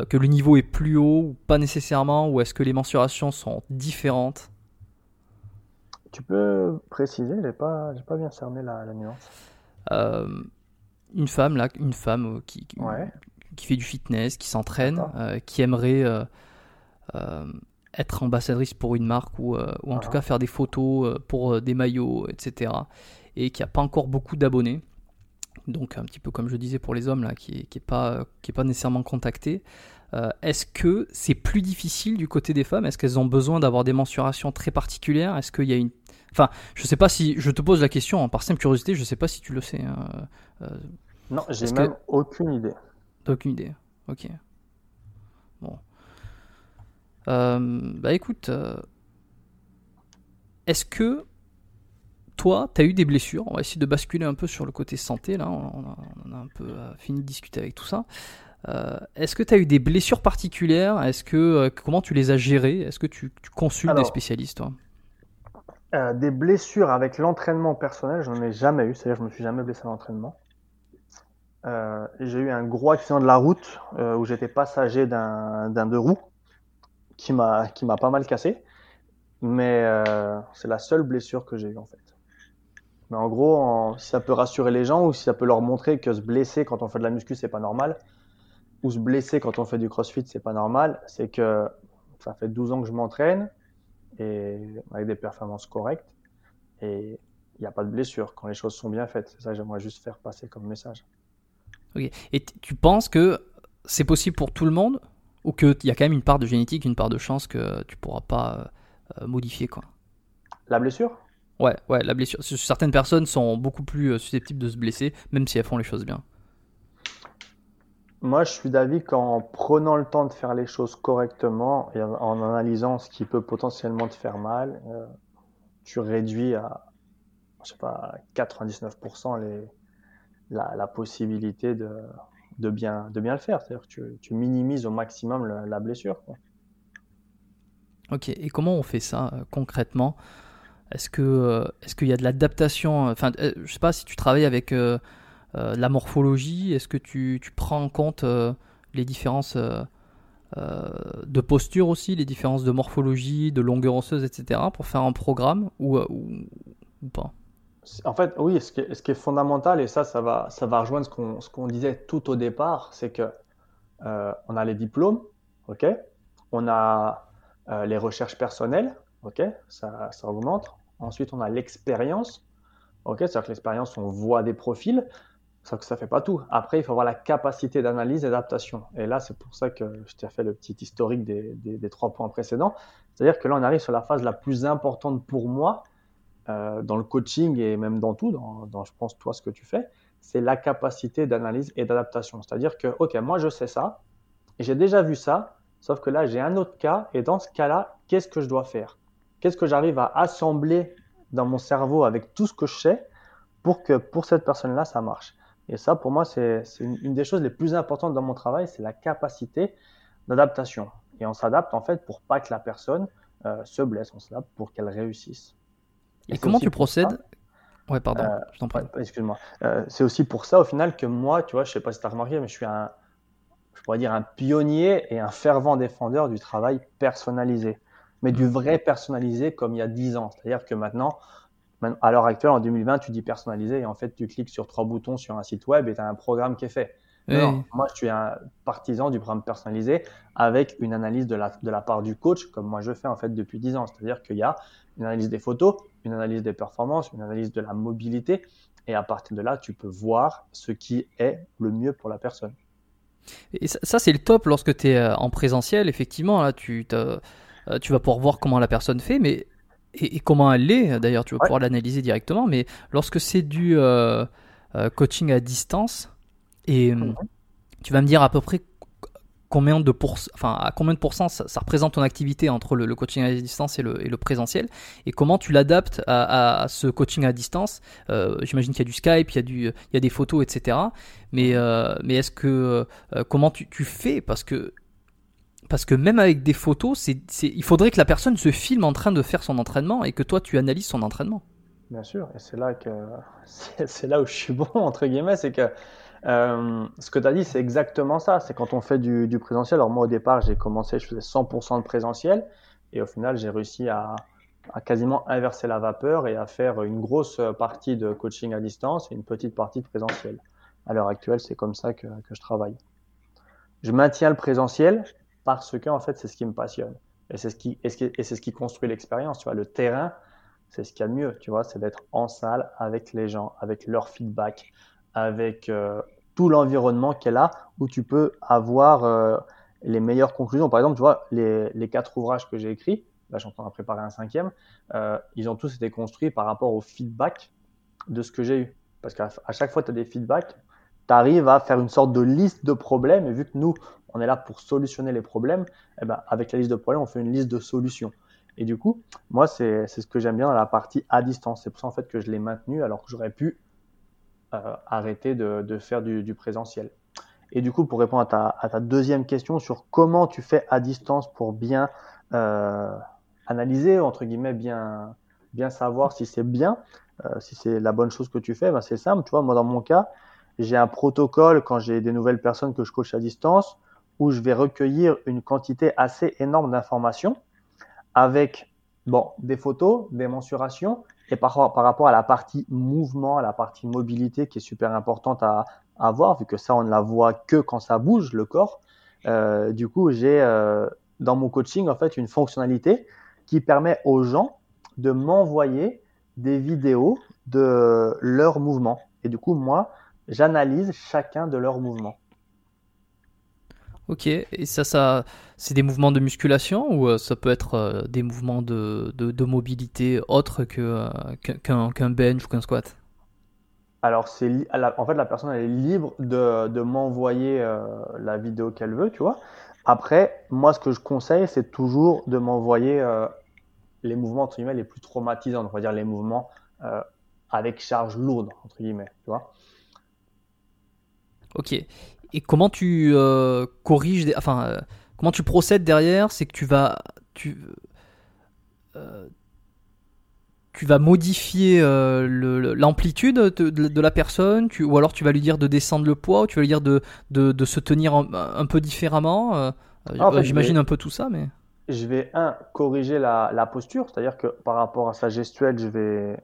que le niveau est plus haut ou pas nécessairement? Ou est-ce que les mensurations sont différentes? Tu peux préciser J'ai pas, pas bien cerné la, nuance. une femme là, une femme qui, qui fait du fitness, qui s'entraîne, euh, qui aimerait euh, euh, être ambassadrice pour une marque ou, ou en tout cas faire des photos pour des maillots, etc. Et qui n'a pas encore beaucoup d'abonnés. Donc un petit peu comme je disais pour les hommes là, qui n'est qui est pas, qui est pas nécessairement contacté. Est-ce que c'est plus difficile du côté des femmes? Est-ce qu'elles ont besoin d'avoir des mensurations très particulières? Est-ce qu'il y a une Enfin, je sais pas si je te pose la question hein, par simple curiosité. Je sais pas si tu le sais. Hein, non, j'ai même aucune idée. Aucune idée. Ok. Bon. Euh, bah écoute, euh, est-ce que toi, tu as eu des blessures On va essayer de basculer un peu sur le côté santé, là, on a, un peu euh, fini de discuter avec tout ça. Est-ce que tu as eu des blessures particulières? Est-ce que comment tu les as gérées? Est-ce que tu, consultes des spécialistes toi? Des blessures avec l'entraînement personnel, je n'en ai jamais eu. C'est-à-dire, je me suis jamais blessé à l'entraînement. j'ai eu un gros accident de la route où j'étais passager d'un deux roues qui m'a qui m'a pas mal cassé. Mais euh, c'est la seule blessure que j'ai eue en fait. Mais en gros, si ça peut rassurer les gens ou si ça peut leur montrer que se blesser quand on fait de la muscu, c'est pas normal, ou se blesser quand on fait du crossfit, c'est pas normal, c'est que ça fait 12 ans que je m'entraîne et avec des performances correctes et il n'y a pas de blessure quand les choses sont bien faites. C'est ça que j'aimerais juste faire passer comme message. Ok. Et tu penses que c'est possible pour tout le monde ou qu'il y a quand même une part de génétique, une part de chance que tu pourras pas euh, modifier quoi? La blessure? Ouais, ouais, la blessure. Certaines personnes sont beaucoup plus euh, susceptibles de se blesser, même si elles font les choses bien. Moi, je suis d'avis qu'en prenant le temps de faire les choses correctement et en analysant ce qui peut potentiellement te faire mal, euh, tu réduis à, je sais pas, 99% les, la, possibilité de, de, bien, de bien le faire. C'est-à-dire que tu, minimises au maximum la blessure. Ok, et comment on fait ça euh, concrètement? Est-ce que euh, est-ce qu'il y a de l'adaptation Enfin, euh, je sais pas si tu travailles avec la morphologie. Est-ce que tu, tu, prends en compte les différences de posture aussi, les différences de morphologie, de longueur osseuse, etc. pour faire un programme ou, ou, pas? En fait, oui. Ce qui, est, ce qui, est, fondamental et ça, ça va ça va rejoindre ce qu'on ce qu'on disait tout au départ, c'est que on a les diplômes, ok? On a euh, les recherches personnelles, ok, ça, ça augmente. Ensuite, on a l'expérience, ok, c'est-à-dire que l'expérience, on voit des profils, sauf que ça fait pas tout. Après, il faut avoir la capacité d'analyse et d'adaptation. Et là, c'est pour ça que je t'ai fait le petit historique des, des, trois points précédents. C'est-à-dire que là, on arrive sur la phase la plus importante pour moi euh, dans le coaching et même dans tout, dans, je pense, toi, ce que tu fais, c'est la capacité d'analyse et d'adaptation. C'est-à-dire que, ok, moi, je sais ça, j'ai déjà vu ça, Sauf que là, j'ai un autre cas, et dans ce cas-là, qu'est-ce que je dois faire? Qu'est-ce que j'arrive à assembler dans mon cerveau avec tout ce que je sais pour que pour cette personne-là, ça marche Et ça, pour moi, c'est une, des choses les plus importantes dans mon travail, c'est la capacité d'adaptation. Et on s'adapte en fait pour pas que la personne euh, se blesse, on s'adapte pour qu'elle réussisse. Et, comment tu procèdes? Ouais, pardon, euh, je t'en prie. Excuse-moi. Euh, c'est aussi pour ça, au final, que moi, tu vois, je sais pas si tu as remarqué, mais je suis un, je pourrais dire un pionnier et un fervent défendeur du travail personnalisé, mais du vrai personnalisé comme il y a 10 ans. C'est-à-dire que maintenant, à l'heure actuelle, en 2020, tu dis personnalisé et en fait, tu cliques sur trois boutons sur un site web et tu as un programme qui est fait. Non, moi, je suis un partisan du programme personnalisé avec une analyse de la, de la part du coach, comme moi je fais en fait depuis 10 ans. C'est-à-dire qu'il y a une analyse des photos, une analyse des performances, une analyse de la mobilité, et à partir de là, tu peux voir ce qui est le mieux pour la personne. Et ça, c'est le top lorsque tu es euh, en présentiel. Effectivement, là, tu, euh, tu vas pouvoir voir comment la personne fait, mais et, comment elle l'est. D'ailleurs, tu vas pouvoir l'analyser directement. Mais lorsque c'est du euh, coaching à distance, et mhm. tu vas me dire à peu près combien de enfin, à combien de pourcents ça, représente ton activité entre le, coaching à distance et le, et le, présentiel et comment tu l'adaptes à, ce coaching à distance. Euh, j'imagine qu'il y a du Skype, il y a, du, il y a des photos, etc. Mais, euh, mais est-ce que euh, comment tu, tu, fais? Parce que parce que même avec des photos, il faudrait que la personne se filme en train de faire son entraînement et que toi tu analyses son entraînement. Bien sûr, et c'est là que c'est là où je suis bon entre guillemets, c'est que euh, ce que tu as dit, c'est exactement ça. C'est quand on fait du, présentiel. Alors moi, au départ, j'ai commencé, je faisais 100% de présentiel. Et au final, j'ai réussi à, quasiment inverser la vapeur et à faire une grosse partie de coaching à distance et une petite partie de présentiel. À l'heure actuelle, c'est comme ça que, je travaille. Je maintiens le présentiel parce que, en fait, c'est ce qui me passionne. Et c'est ce qui, c'est ce qui construit l'expérience. Tu vois, le terrain, c'est ce qu'il y a de mieux. Tu vois, c'est d'être en salle avec les gens, avec leur feedback, avec euh, tout l'environnement qu'elle a, où tu peux avoir euh, les meilleures conclusions. Par exemple, tu vois, les, les quatre ouvrages que j'ai écrits, là j'en train préparer un cinquième, euh, ils ont tous été construits par rapport au feedback de ce que j'ai eu. Parce qu'à chaque fois tu as des feedbacks, tu arrives à faire une sorte de liste de problèmes, et vu que nous, on est là pour solutionner les problèmes, eh ben, avec la liste de problèmes, on fait une liste de solutions. Et du coup, moi, c'est ce que j'aime bien dans la partie à distance. C'est pour ça en fait que je l'ai maintenu alors que j'aurais pu euh, arrêter de, faire du, présentiel. Et du coup, pour répondre à ta, à ta deuxième question sur comment tu fais à distance pour bien euh, analyser, entre guillemets, bien, bien savoir si c'est bien, euh, si c'est la bonne chose que tu fais, ben c'est simple. Tu vois, moi, dans mon cas, j'ai un protocole quand j'ai des nouvelles personnes que je coach à distance où je vais recueillir une quantité assez énorme d'informations avec bon, des photos, des mensurations et par, rapport à la partie mouvement, à la partie mobilité qui est super importante à, à voir vu que ça on ne la voit que quand ça bouge le corps. Euh, du coup, j'ai euh, dans mon coaching en fait une fonctionnalité qui permet aux gens de m'envoyer des vidéos de leurs mouvements. Et du coup, moi, j'analyse chacun de leurs mouvements. Ok, et ça, ça c'est des mouvements de musculation ou euh, ça peut être euh, des mouvements de, de, mobilité autres euh, qu'un bench ou qu'un squat? Alors, c'est en fait, la personne elle est libre de, de m'envoyer la vidéo qu'elle veut, tu vois. Après, moi, ce que je conseille, c'est toujours de m'envoyer les mouvements entre guillemets les plus traumatisants, on va dire les mouvements avec charge lourde entre guillemets, tu vois. Ok. Et comment tu euh, corriges, enfin, euh, comment tu procèdes derrière C'est que tu vas, tu, euh, tu vas modifier l'amplitude de, la personne, tu, ou alors tu vas lui dire de descendre le poids, ou tu vas lui dire de, de, se tenir un, peu différemment. Ah, j'imagine un peu tout ça, mais. Je vais un corriger la, la posture, c'est-à-dire que par rapport à sa gestuelle, je vais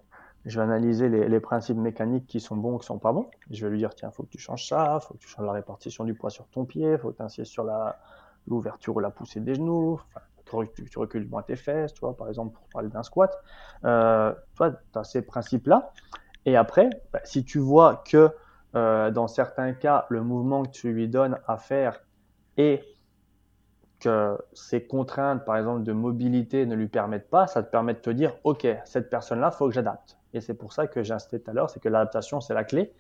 je vais analyser les, les, principes mécaniques qui sont bons ou qui sont pas bons. Je vais lui dire, tiens, faut que tu changes ça, faut que tu changes la répartition du poids sur ton pied, faut que tu sur l'ouverture ou la poussée des genoux, enfin, tu, tu, recules moins tes fesses, tu vois, par exemple, pour parler d'un squat. Euh, tu as ces principes-là. Et après, bah, si tu vois que euh, dans certains cas, le mouvement que tu lui donnes à faire est que ces contraintes, par exemple, de mobilité ne lui permettent pas, ça te permet de te dire, OK, cette personne-là, faut que j'adapte. Et c'est pour ça que j'ai insisté tout à l'heure, c'est que l'adaptation, c'est la clé.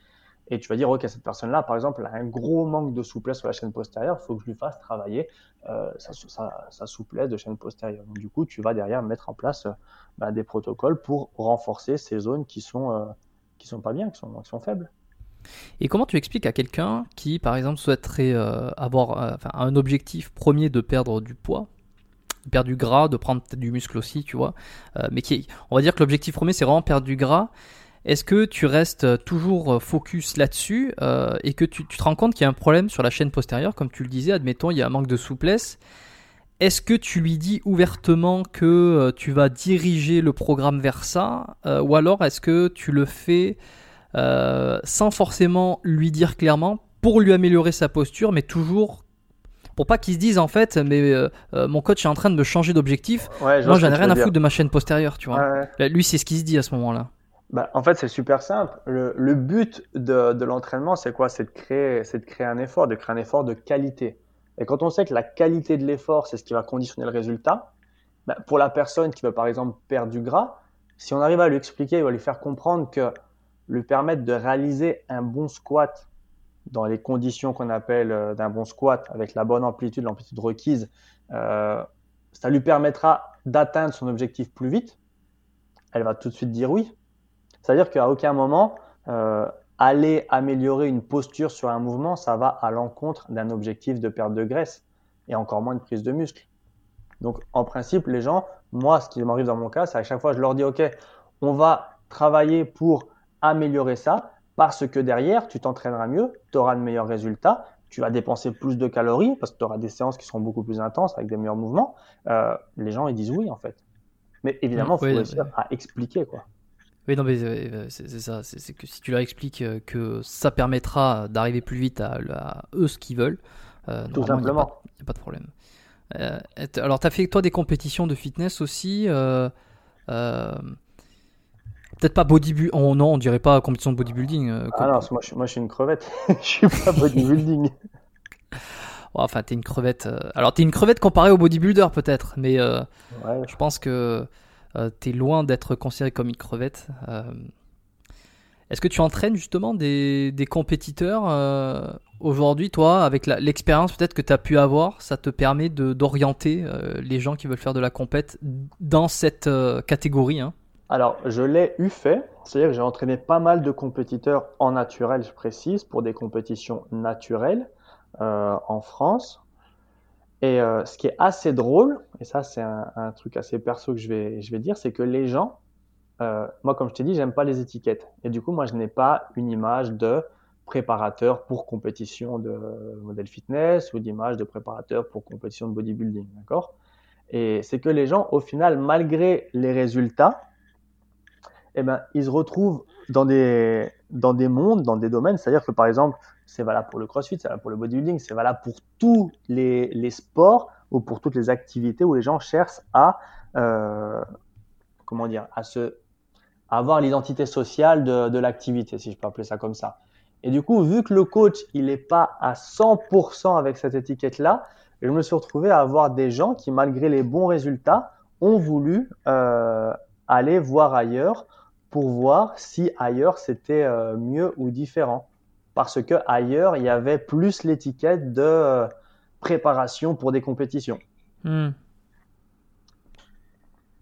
Et tu vas dire, OK, cette personne-là, par exemple, a un gros manque de souplesse sur la chaîne postérieure, il faut que je lui fasse travailler euh, sa, souplesse de chaîne postérieure. Donc, du coup, tu vas derrière mettre en place euh, bah, des protocoles pour renforcer ces zones qui sont, euh, qui sont pas bien, qui sont, faibles. Et comment tu expliques à quelqu'un qui, par exemple, souhaiterait avoir un objectif premier de perdre du poids, perdre du gras, de prendre du muscle aussi, tu vois, euh, mais qui, on va dire que l'objectif premier c'est vraiment perdre du gras. Est-ce que tu restes toujours focus là-dessus et que tu, te rends compte qu'il y a un problème sur la chaîne postérieure, comme tu le disais, admettons, il y a un manque de souplesse. Est-ce que tu lui dis ouvertement que tu vas diriger le programme vers ça, ou alors est-ce que tu le fais euh, sans forcément lui dire clairement, pour lui améliorer sa posture, mais toujours pour pas qu'il se dise en fait, mais euh, euh, mon coach est en train de me changer d'objectif. Moi, j'en ai rien à foutre de ma chaîne postérieure, tu vois. Lui, c'est ce qu'il se dit à ce moment-là. Bah, en fait, c'est super simple. Le, but de, de l'entraînement, c'est quoi? C'est de créer, c'est de créer un effort, de créer un effort de qualité. Et quand on sait que la qualité de l'effort, c'est ce qui va conditionner le résultat, bah, pour la personne qui veut par exemple perdre du gras, si on arrive à lui expliquer, il va lui faire comprendre que lui permettre de réaliser un bon squat dans les conditions qu'on appelle euh, d'un bon squat, avec la bonne amplitude, l'amplitude requise, euh, ça lui permettra d'atteindre son objectif plus vite. Elle va tout de suite dire oui. C'est-à-dire qu'à aucun moment, euh, aller améliorer une posture sur un mouvement, ça va à l'encontre d'un objectif de perte de graisse et encore moins de prise de muscle. Donc, en principe, les gens, moi, ce qui m'arrive dans mon cas, c'est à chaque fois, je leur dis, OK, on va travailler pour améliorer ça parce que derrière, tu t'entraîneras mieux, tu auras de meilleurs résultats, tu vas dépenser plus de calories parce que tu auras des séances qui seront beaucoup plus intenses avec des meilleurs mouvements. Euh, les gens, ils disent oui, en fait. Mais évidemment, il faut réussir à expliquer, quoi. Oui, non, mais euh, c'est ça. C'est que si tu leur expliques euh, que ça permettra d'arriver plus vite à, eux ce qu'ils veulent, tout simplement. Il n'y a, pas de problème. alors, tu as fait, toi, des compétitions de fitness aussi. Peut-être pas bodybuilding. Oh non, on dirait pas compétition de bodybuilding. Euh, ah non, moi je, moi je suis une crevette. je suis pas bodybuilding. enfin, t'es une crevette. Euh, alors, t'es une crevette comparée au bodybuilder peut-être, mais euh, je pense que t'es loin d'être considéré comme une crevette. Est-ce que tu entraînes justement des, des compétiteurs aujourd'hui, toi, avec l'expérience peut-être que tu as pu avoir, ça te permet d'orienter les gens qui veulent faire de la compète dans cette catégorie hein? Alors, je l'ai eu fait, c'est-à-dire que j'ai entraîné pas mal de compétiteurs en naturel, je précise, pour des compétitions naturelles. en France. Et ce qui est assez drôle, et ça c'est un, truc assez perso que je vais, je vais dire, c'est que les gens, moi comme je t'ai dit, j'aime pas les étiquettes. Et du coup, moi je n'ai pas une image de préparateur pour compétition de modèle fitness ou d'image de préparateur pour compétition de bodybuilding, d'accord? Et c'est que les gens, au final, malgré les résultats, eh ben, ils se retrouvent dans des, dans des mondes, dans des domaines. C'est-à-dire que, par exemple, c'est valable pour le crossfit, c'est valable pour le bodybuilding, c'est valable pour tous les, les, sports ou pour toutes les activités où les gens cherchent à, euh, comment dire, à se, avoir l'identité sociale de, de l'activité, si je peux appeler ça comme ça. Et du coup, vu que le coach, il n'est pas à 100% avec cette étiquette-là, je me suis retrouvé à avoir des gens qui, malgré les bons résultats, ont voulu euh, aller voir ailleurs pour voir si ailleurs c'était euh, mieux ou différent. Parce que ailleurs, il y avait plus l'étiquette de euh, préparation pour des compétitions. Hmm.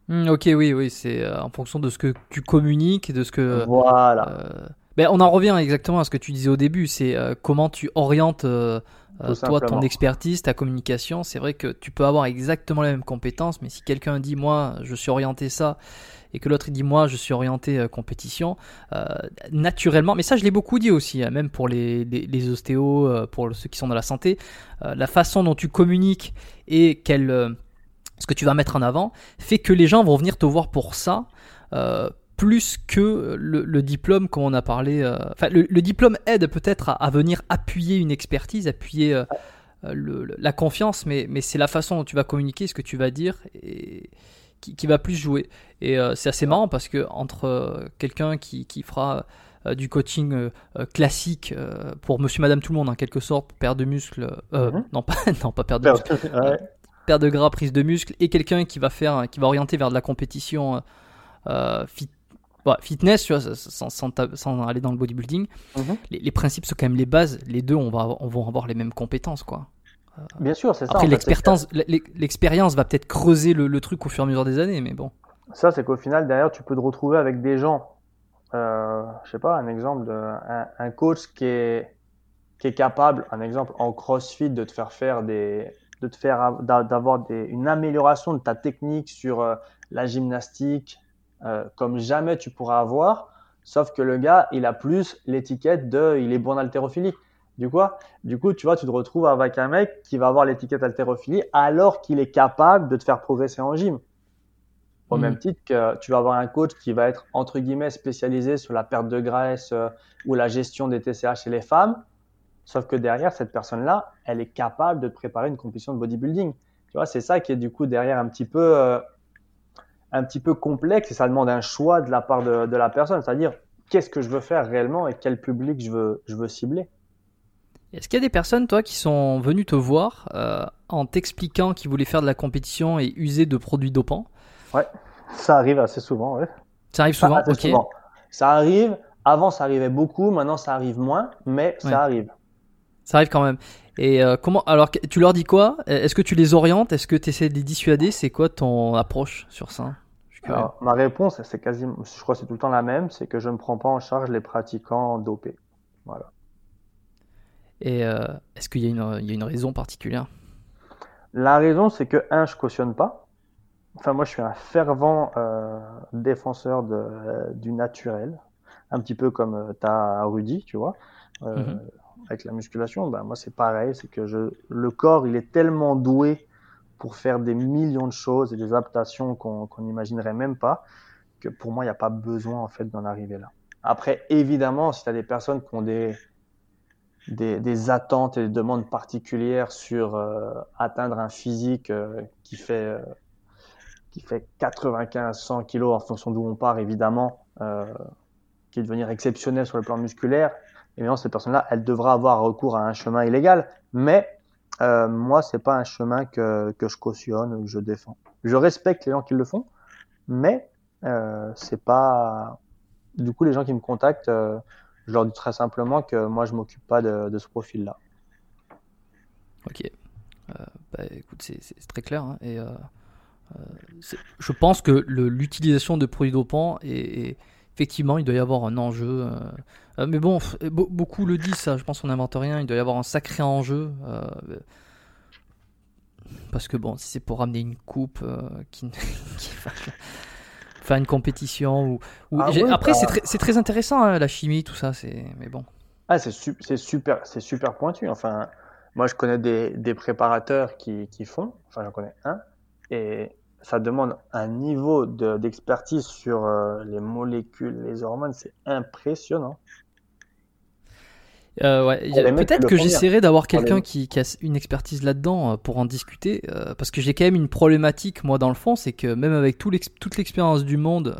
Hmm, ok, oui, oui, c'est en fonction de ce que tu communiques, de ce que. Voilà. Ben, on en revient exactement à ce que tu disais au début, c'est euh, comment tu orientes euh, euh, toi ton expertise, ta communication. C'est vrai que tu peux avoir exactement les mêmes compétences, mais si quelqu'un dit moi je suis orienté ça et que l'autre dit moi je suis orienté compétition, naturellement, mais ça je l'ai beaucoup dit aussi, hein, même pour les, les, ostéos, pour ceux qui sont dans la santé, la façon dont tu communiques et ce que tu vas mettre en avant fait que les gens vont venir te voir pour ça plus que le, diplôme, comme on a parlé. Euh, enfin, le, diplôme aide peut-être à, venir appuyer une expertise, appuyer euh, euh, la confiance, mais, mais c'est la façon dont tu vas communiquer, ce que tu vas dire, et, qui, va plus jouer. Et c'est assez marrant parce que entre quelqu'un qui, qui, fera du coaching classique pour monsieur, madame, tout le monde, en quelque sorte, perdre de muscles, mhm. non, pas, non, pas perdre de muscles, perdre de gras, prise de muscles, et quelqu'un qui va faire, qui va orienter vers de la compétition fit, fitness, tu vois, sans, aller dans le bodybuilding, mhm. les, principes sont quand même les bases. Les deux, on va, on va avoir les mêmes compétences, quoi. Euh, Bien sûr, c'est ça. Après, l'expérience va peut-être creuser le, truc au fur et à mesure des années, mais bon. Ça, c'est qu'au final, derrière, tu peux te retrouver avec des gens. Euh, je sais pas, un exemple de un, coach qui est qui est capable, un exemple en CrossFit, de te faire faire des, de te faire d'avoir une amélioration de ta technique sur euh, la gymnastique, euh, comme jamais tu pourras avoir, sauf que le gars, il a plus l'étiquette de il est bon en haltérophilie. Du coup, du coup, tu vois, tu te retrouves avec un mec qui va avoir l'étiquette haltérophilie alors qu'il est capable de te faire progresser en gym. Au mm. même titre que tu vas avoir un coach qui va être entre guillemets spécialisé sur la perte de graisse euh, ou la gestion des TCH chez les femmes, sauf que derrière cette personne-là, elle est capable de te préparer une compétition de bodybuilding. Tu vois, c'est ça qui est du coup derrière un petit peu euh, un petit peu complexe et ça demande un choix de la part de, la personne, c'est-à-dire qu'est-ce que je veux faire réellement et quel public je veux, je veux cibler? Est-ce qu'il y a des personnes, toi, qui sont venues te voir euh, en t'expliquant qu'ils voulaient faire de la compétition et user de produits dopants? Ouais, ça arrive assez souvent, ouais. Ça arrive souvent, ok. Ça arrive, avant ça arrivait beaucoup, maintenant ça arrive moins, mais ça arrive. Ça arrive quand même. Et euh, comment alors tu leur dis quoi? Est-ce que tu les orientes? Est-ce que tu essaies de les dissuader? C'est quoi ton approche sur ça? Ma réponse, c'est quasiment, je crois que c'est tout le temps la même, c'est que je ne prends pas en charge les pratiquants dopés. Voilà. Et euh, est-ce qu'il y, y, a une raison particulière? La raison, c'est que, un, je cautionne pas. Enfin, moi, je suis un fervent euh, défenseur de, du naturel, un petit peu comme as Rudy, tu vois. Mhm. Avec la musculation, ben, moi, c'est pareil, c'est que le corps, il est tellement doué pour faire des millions de choses et des adaptations qu'on n'imaginerait même pas, que pour moi, il n'y a pas besoin en fait d'en arriver là. Après, évidemment, si tu as des personnes qui ont des, des, attentes et des demandes particulières sur euh, atteindre un physique euh, qui fait euh, qui fait 95-100 kilos en fonction d'où on part, évidemment, qui est devenir exceptionnel sur le plan musculaire, évidemment, cette personne-là, elle devra avoir recours à un chemin illégal, mais euh, moi, c'est pas un chemin que, que je cautionne ou que je défends. Je respecte les gens qui le font, mais euh, c'est pas. Du coup, les gens qui me contactent, euh, je leur dis très simplement que moi, je m'occupe pas de, de ce profil-là. Ok. Euh, bah, écoute, c'est très clair. Hein, et je pense que l'utilisation de produits dopants est, effectivement, il doit y avoir un enjeu. mais bon, beaucoup le disent, ça. Je pense qu'on n'invente rien. Il doit y avoir un sacré enjeu. parce que bon, si c'est pour ramener une coupe qui, qui faire une compétition ou, ah après bah. c'est très, intéressant hein, la chimie tout ça c'est mais bon ah c'est super c'est super pointu enfin moi je connais des, préparateurs qui, font enfin j'en connais un et ça demande un niveau d'expertise sur euh, les molécules les hormones c'est impressionnant. Euh, ouais, peut-être que j'essaierai d'avoir quelqu'un qui, a une expertise là-dedans euh, pour en discuter, euh, parce que j'ai quand même une problématique moi dans le fond, c'est que même avec tout toute l'expérience du monde,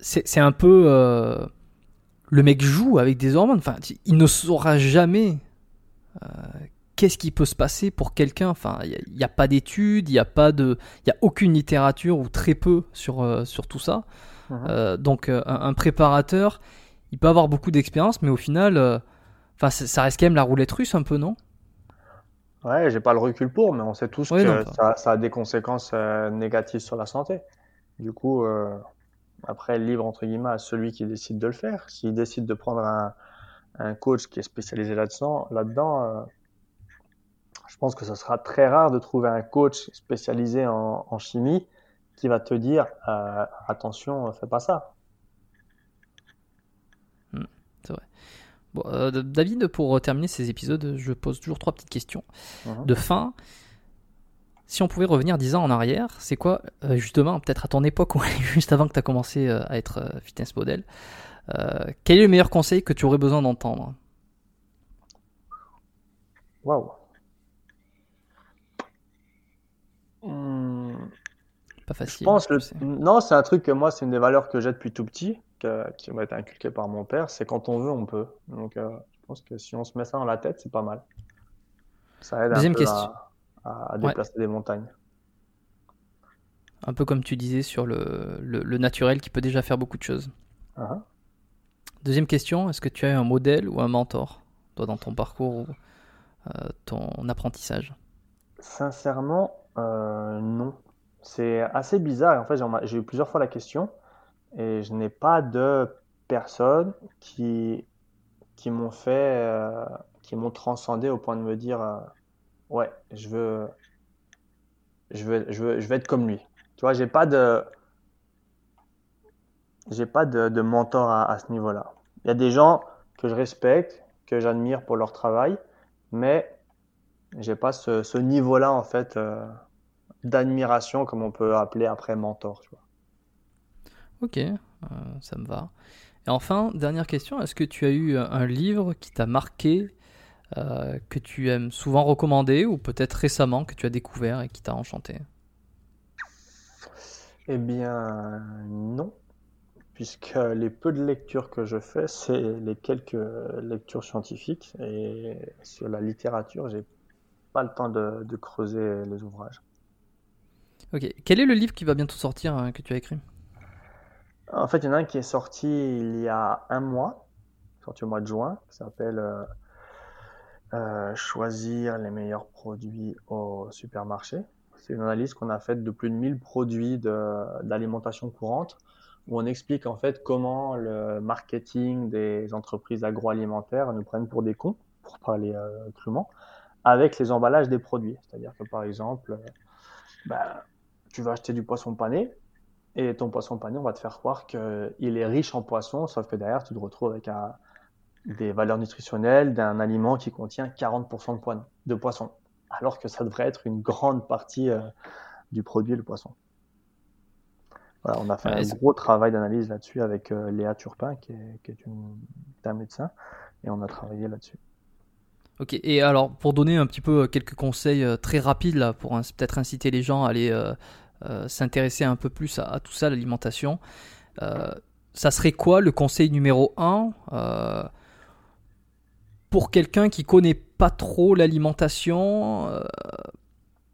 c'est un peu le mec joue avec des hormones. Enfin, il ne saura jamais qu'est-ce qui peut se passer pour quelqu'un? Enfin, il n'y a, pas d'études, il n'y a pas de, il a aucune littérature ou très peu sur sur tout ça. Uh-huh. donc un préparateur il peut avoir beaucoup d'expérience, mais au final, euh, enfin, ça reste quand même la roulette russe un peu, non? Ouais, j'ai pas le recul pour, mais on sait tous que ça, a des conséquences euh, négatives sur la santé. Du coup, euh, après, libre entre guillemets à celui qui décide de le faire. S'il décide de prendre un, un coach qui est spécialisé là-dedans, là-dedans, je pense que ce sera très rare de trouver un coach spécialisé en, en chimie qui va te dire attention, fais pas ça. Euh, David, pour terminer ces épisodes, je pose toujours trois petites questions uh-huh. de fin. Si on pouvait revenir dix ans en arrière, c'est quoi, euh, justement, peut-être à ton époque ou juste avant que tu as commencé euh, à être fitness model, quel est le meilleur conseil que tu aurais besoin d'entendre? Waouh. Pas facile. Je pense le... Non, c'est un truc que moi, c'est une des valeurs que j'ai depuis tout petit qui m'a été inculqué par mon père, c'est quand on veut, on peut. Donc, euh, je pense que si on se met ça dans la tête, c'est pas mal. Ça aide un peu À, déplacer des montagnes. Un peu comme tu disais sur le, le, naturel qui peut déjà faire beaucoup de choses. Uh-huh. Deuxième question, est-ce que tu as un modèle ou un mentor, toi, dans ton parcours ou euh, ton apprentissage? Sincèrement, euh, non. C'est assez bizarre. En fait, j'ai eu plusieurs fois la question et je n'ai pas de personnes qui, qui m'ont fait, euh, qui m'ont transcendé au point de me dire euh, ouais, je veux, je veux, je veux, je veux être comme lui. Tu vois, j'ai pas de, j'ai pas de, mentor à, ce niveau-là. Il y a des gens que je respecte, que j'admire pour leur travail, mais j'ai pas ce, ce niveau-là en fait euh, d'admiration comme on peut appeler après mentor. Tu vois. Ok, euh, ça me va. Et enfin, dernière question, est-ce que tu as eu un livre qui t'a marqué, euh, que tu aimes souvent recommander, ou peut-être récemment que tu as découvert et qui t'a enchanté? Eh bien, non. Puisque les peu de lectures que je fais, c'est les quelques lectures scientifiques. Et sur la littérature, j'ai pas le temps de, de creuser les ouvrages. Ok. Quel est le livre qui va bientôt sortir hein, que tu as écrit? En fait, il y en a un qui est sorti il y a un mois, sorti au mois de juin, qui s'appelle euh, euh, Choisir les meilleurs produits au supermarché. C'est une analyse qu'on a faite de plus de 1000 produits d'alimentation courante, où on explique en fait comment le marketing des entreprises agroalimentaires nous prennent pour des cons, pour parler euh, crûment, avec les emballages des produits. C'est-à-dire que par exemple, bah, tu vas acheter du poisson pané, et ton poisson pané, on va te faire croire qu'il est riche en poissons, sauf que derrière, tu te retrouves avec des valeurs nutritionnelles d'un aliment qui contient 40% de, de poisson, alors que ça devrait être une grande partie euh, du produit, le poisson. Voilà, on a fait un gros travail d'analyse là-dessus avec euh, Léa Turpin, qui est, une, un médecin, et on a travaillé là-dessus. Ok, et alors pour donner un petit peu euh, quelques conseils très rapides là, pour peut-être inciter les gens à aller euh, s'intéresser un peu plus à, tout ça, l'alimentation, euh, ça serait quoi le conseil numéro 1 euh, pour quelqu'un qui connaît pas trop l'alimentation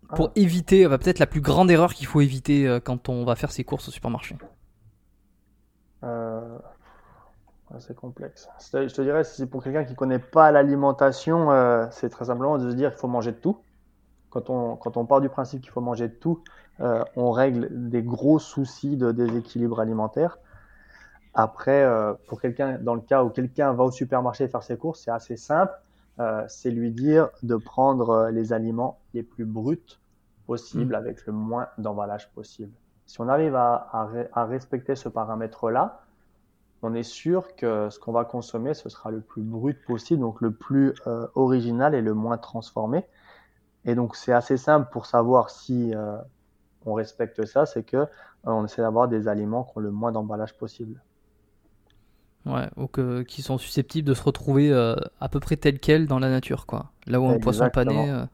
pour ah. éviter, peut-être la plus grande erreur qu'il faut éviter quand on va faire ses courses au supermarché? C'est complexe. Je te dirais, si c'est pour quelqu'un qui connaît pas l'alimentation, c'est très simplement de se dire qu'il faut manger de tout. quand on, quand on part du principe qu'il faut manger de tout, euh, on règle des gros soucis de déséquilibre alimentaire. Après, euh, pour quelqu'un, dans le cas où quelqu'un va au supermarché faire ses courses, c'est assez simple. Euh, c'est lui dire de prendre les aliments les plus bruts possibles mmh. avec le moins d'emballage possible. Si on arrive à, à, à respecter ce paramètre-là, on est sûr que ce qu'on va consommer, ce sera le plus brut possible, donc le plus euh, original et le moins transformé. Et donc c'est assez simple pour savoir si euh, on respecte ça, c'est que euh, on essaie d'avoir des aliments qui ont le moins d'emballage possible. Ouais, ou que, qui sont susceptibles de se retrouver à peu près tel quel dans la nature, quoi. Là où un poisson pané,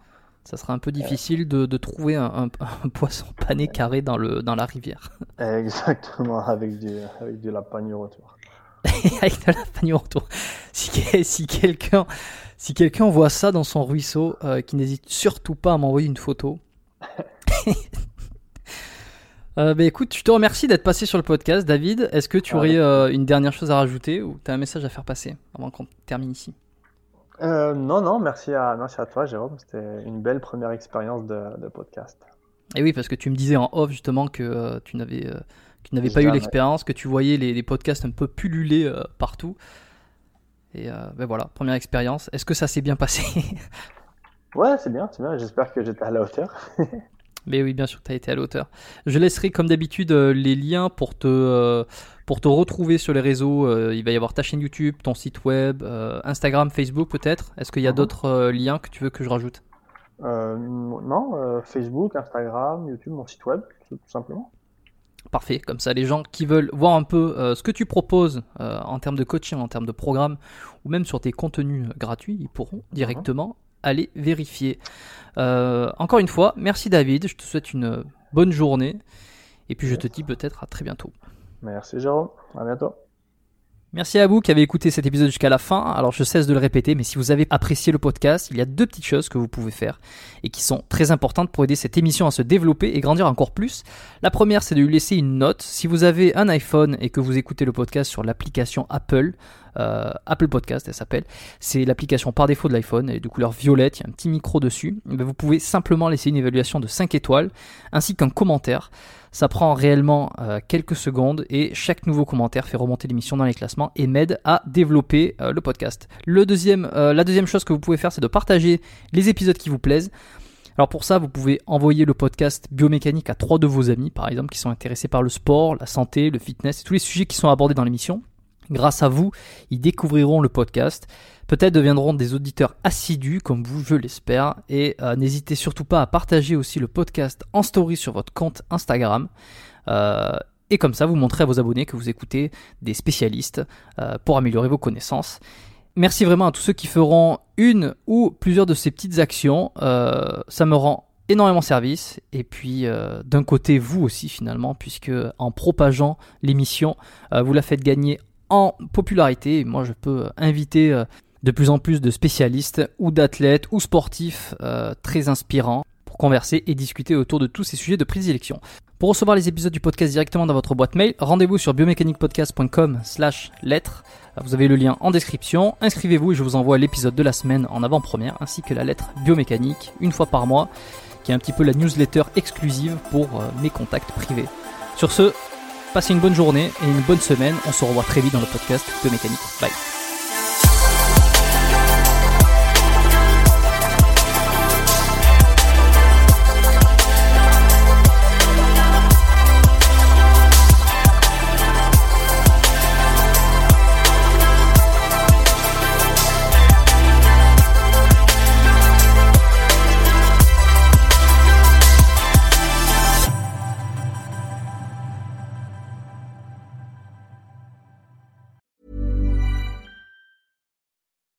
ça sera un peu difficile de, de trouver un, un, poisson pané carré dans, le, dans la rivière. Exactement, avec du, avec du lapagno autour. avec de la autour. Si, si quelqu'un si quelqu'un voit ça dans son ruisseau, euh, qui n'hésite surtout pas à m'envoyer une photo. Euh, bah, écoute, je te remercie d'être passé sur le podcast, David. Est-ce que tu aurais euh, une dernière chose à rajouter ou tu as un message à faire passer avant qu'on termine ici? Euh, Non, non, merci à, merci à toi, Jérôme. C'était une belle première expérience de, de, podcast. Et oui, parce que tu me disais en off justement que tu n'avais tu n'avais pas eu l'expérience, que tu voyais les, podcasts un peu pulluler euh, partout. Et euh, ben voilà, première expérience. Est-ce que ça s'est bien passé? Ouais, c'est bien, c'est bien. J'espère que j'étais à la hauteur. Mais oui, bien sûr, tu as été à la hauteur. Je laisserai comme d'habitude euh, les liens pour te, pour te retrouver sur les réseaux. il va y avoir ta chaîne YouTube, ton site web, Instagram, Facebook peut-être. Est-ce qu'il y a mhm. d'autres liens que tu veux que je rajoute? Non, Facebook, Instagram, YouTube, mon site web, tout simplement. Parfait, comme ça les gens qui veulent voir un peu euh, ce que tu proposes euh, en termes de coaching, en termes de programme, ou même sur tes contenus euh, gratuits, ils pourront directement aller vérifier. encore une fois, merci David, je te souhaite une bonne journée, et puis je te dis peut-être à très bientôt. Merci Jérôme, à bientôt. Merci à vous qui avez écouté cet épisode jusqu'à la fin. Alors je cesse de le répéter, mais si vous avez apprécié le podcast, il y a deux petites choses que vous pouvez faire et qui sont très importantes pour aider cette émission à se développer et grandir encore plus. La première, c'est de lui laisser une note. Si vous avez un iPhone et que vous écoutez le podcast sur l'application Apple, euh, Apple Podcast, elle s'appelle. C'est l'application par défaut de l'iPhone, elle est de couleur violette, il y a un petit micro dessus. Vous pouvez simplement laisser une évaluation de 5 étoiles ainsi qu'un commentaire. Ça prend réellement euh, quelques secondes et chaque nouveau commentaire fait remonter l'émission dans les classements et m'aide à développer euh, le podcast. Euh, la deuxième chose que vous pouvez faire, c'est de partager les épisodes qui vous plaisent. Alors pour ça, vous pouvez envoyer le podcast biomécanique à trois de vos amis, par exemple, qui sont intéressés par le sport, la santé, le fitness tous les sujets qui sont abordés dans l'émission. Grâce à vous, ils découvriront le podcast peut-être deviendront des auditeurs assidus comme vous, je l'espère. Et euh, n'hésitez surtout pas à partager aussi le podcast en story sur votre compte Instagram. Euh, et comme ça, vous montrez à vos abonnés que vous écoutez des spécialistes euh, pour améliorer vos connaissances. Merci vraiment à tous ceux qui feront une ou plusieurs de ces petites actions. ça me rend énormément service. Et puis d'un côté, vous aussi finalement, puisque en propageant l'émission, vous la faites gagner en popularité. moi, je peux inviter de plus en plus de spécialistes ou d'athlètes ou sportifs euh, très inspirants pour converser et discuter autour de tous ces sujets de prédilection. Pour recevoir les épisodes du podcast directement dans votre boîte mail, rendez-vous sur biomécaniquepodcast.com slash lettres. Vous avez le lien en description. Inscrivez-vous et je vous envoie l'épisode de la semaine en avant-première ainsi que la lettre biomécanique une fois par mois qui est un petit peu la newsletter exclusive pour euh, mes contacts privés. Sur ce, passez une bonne journée et une bonne semaine. On se revoit très vite dans le podcast Biomécanique. Bye.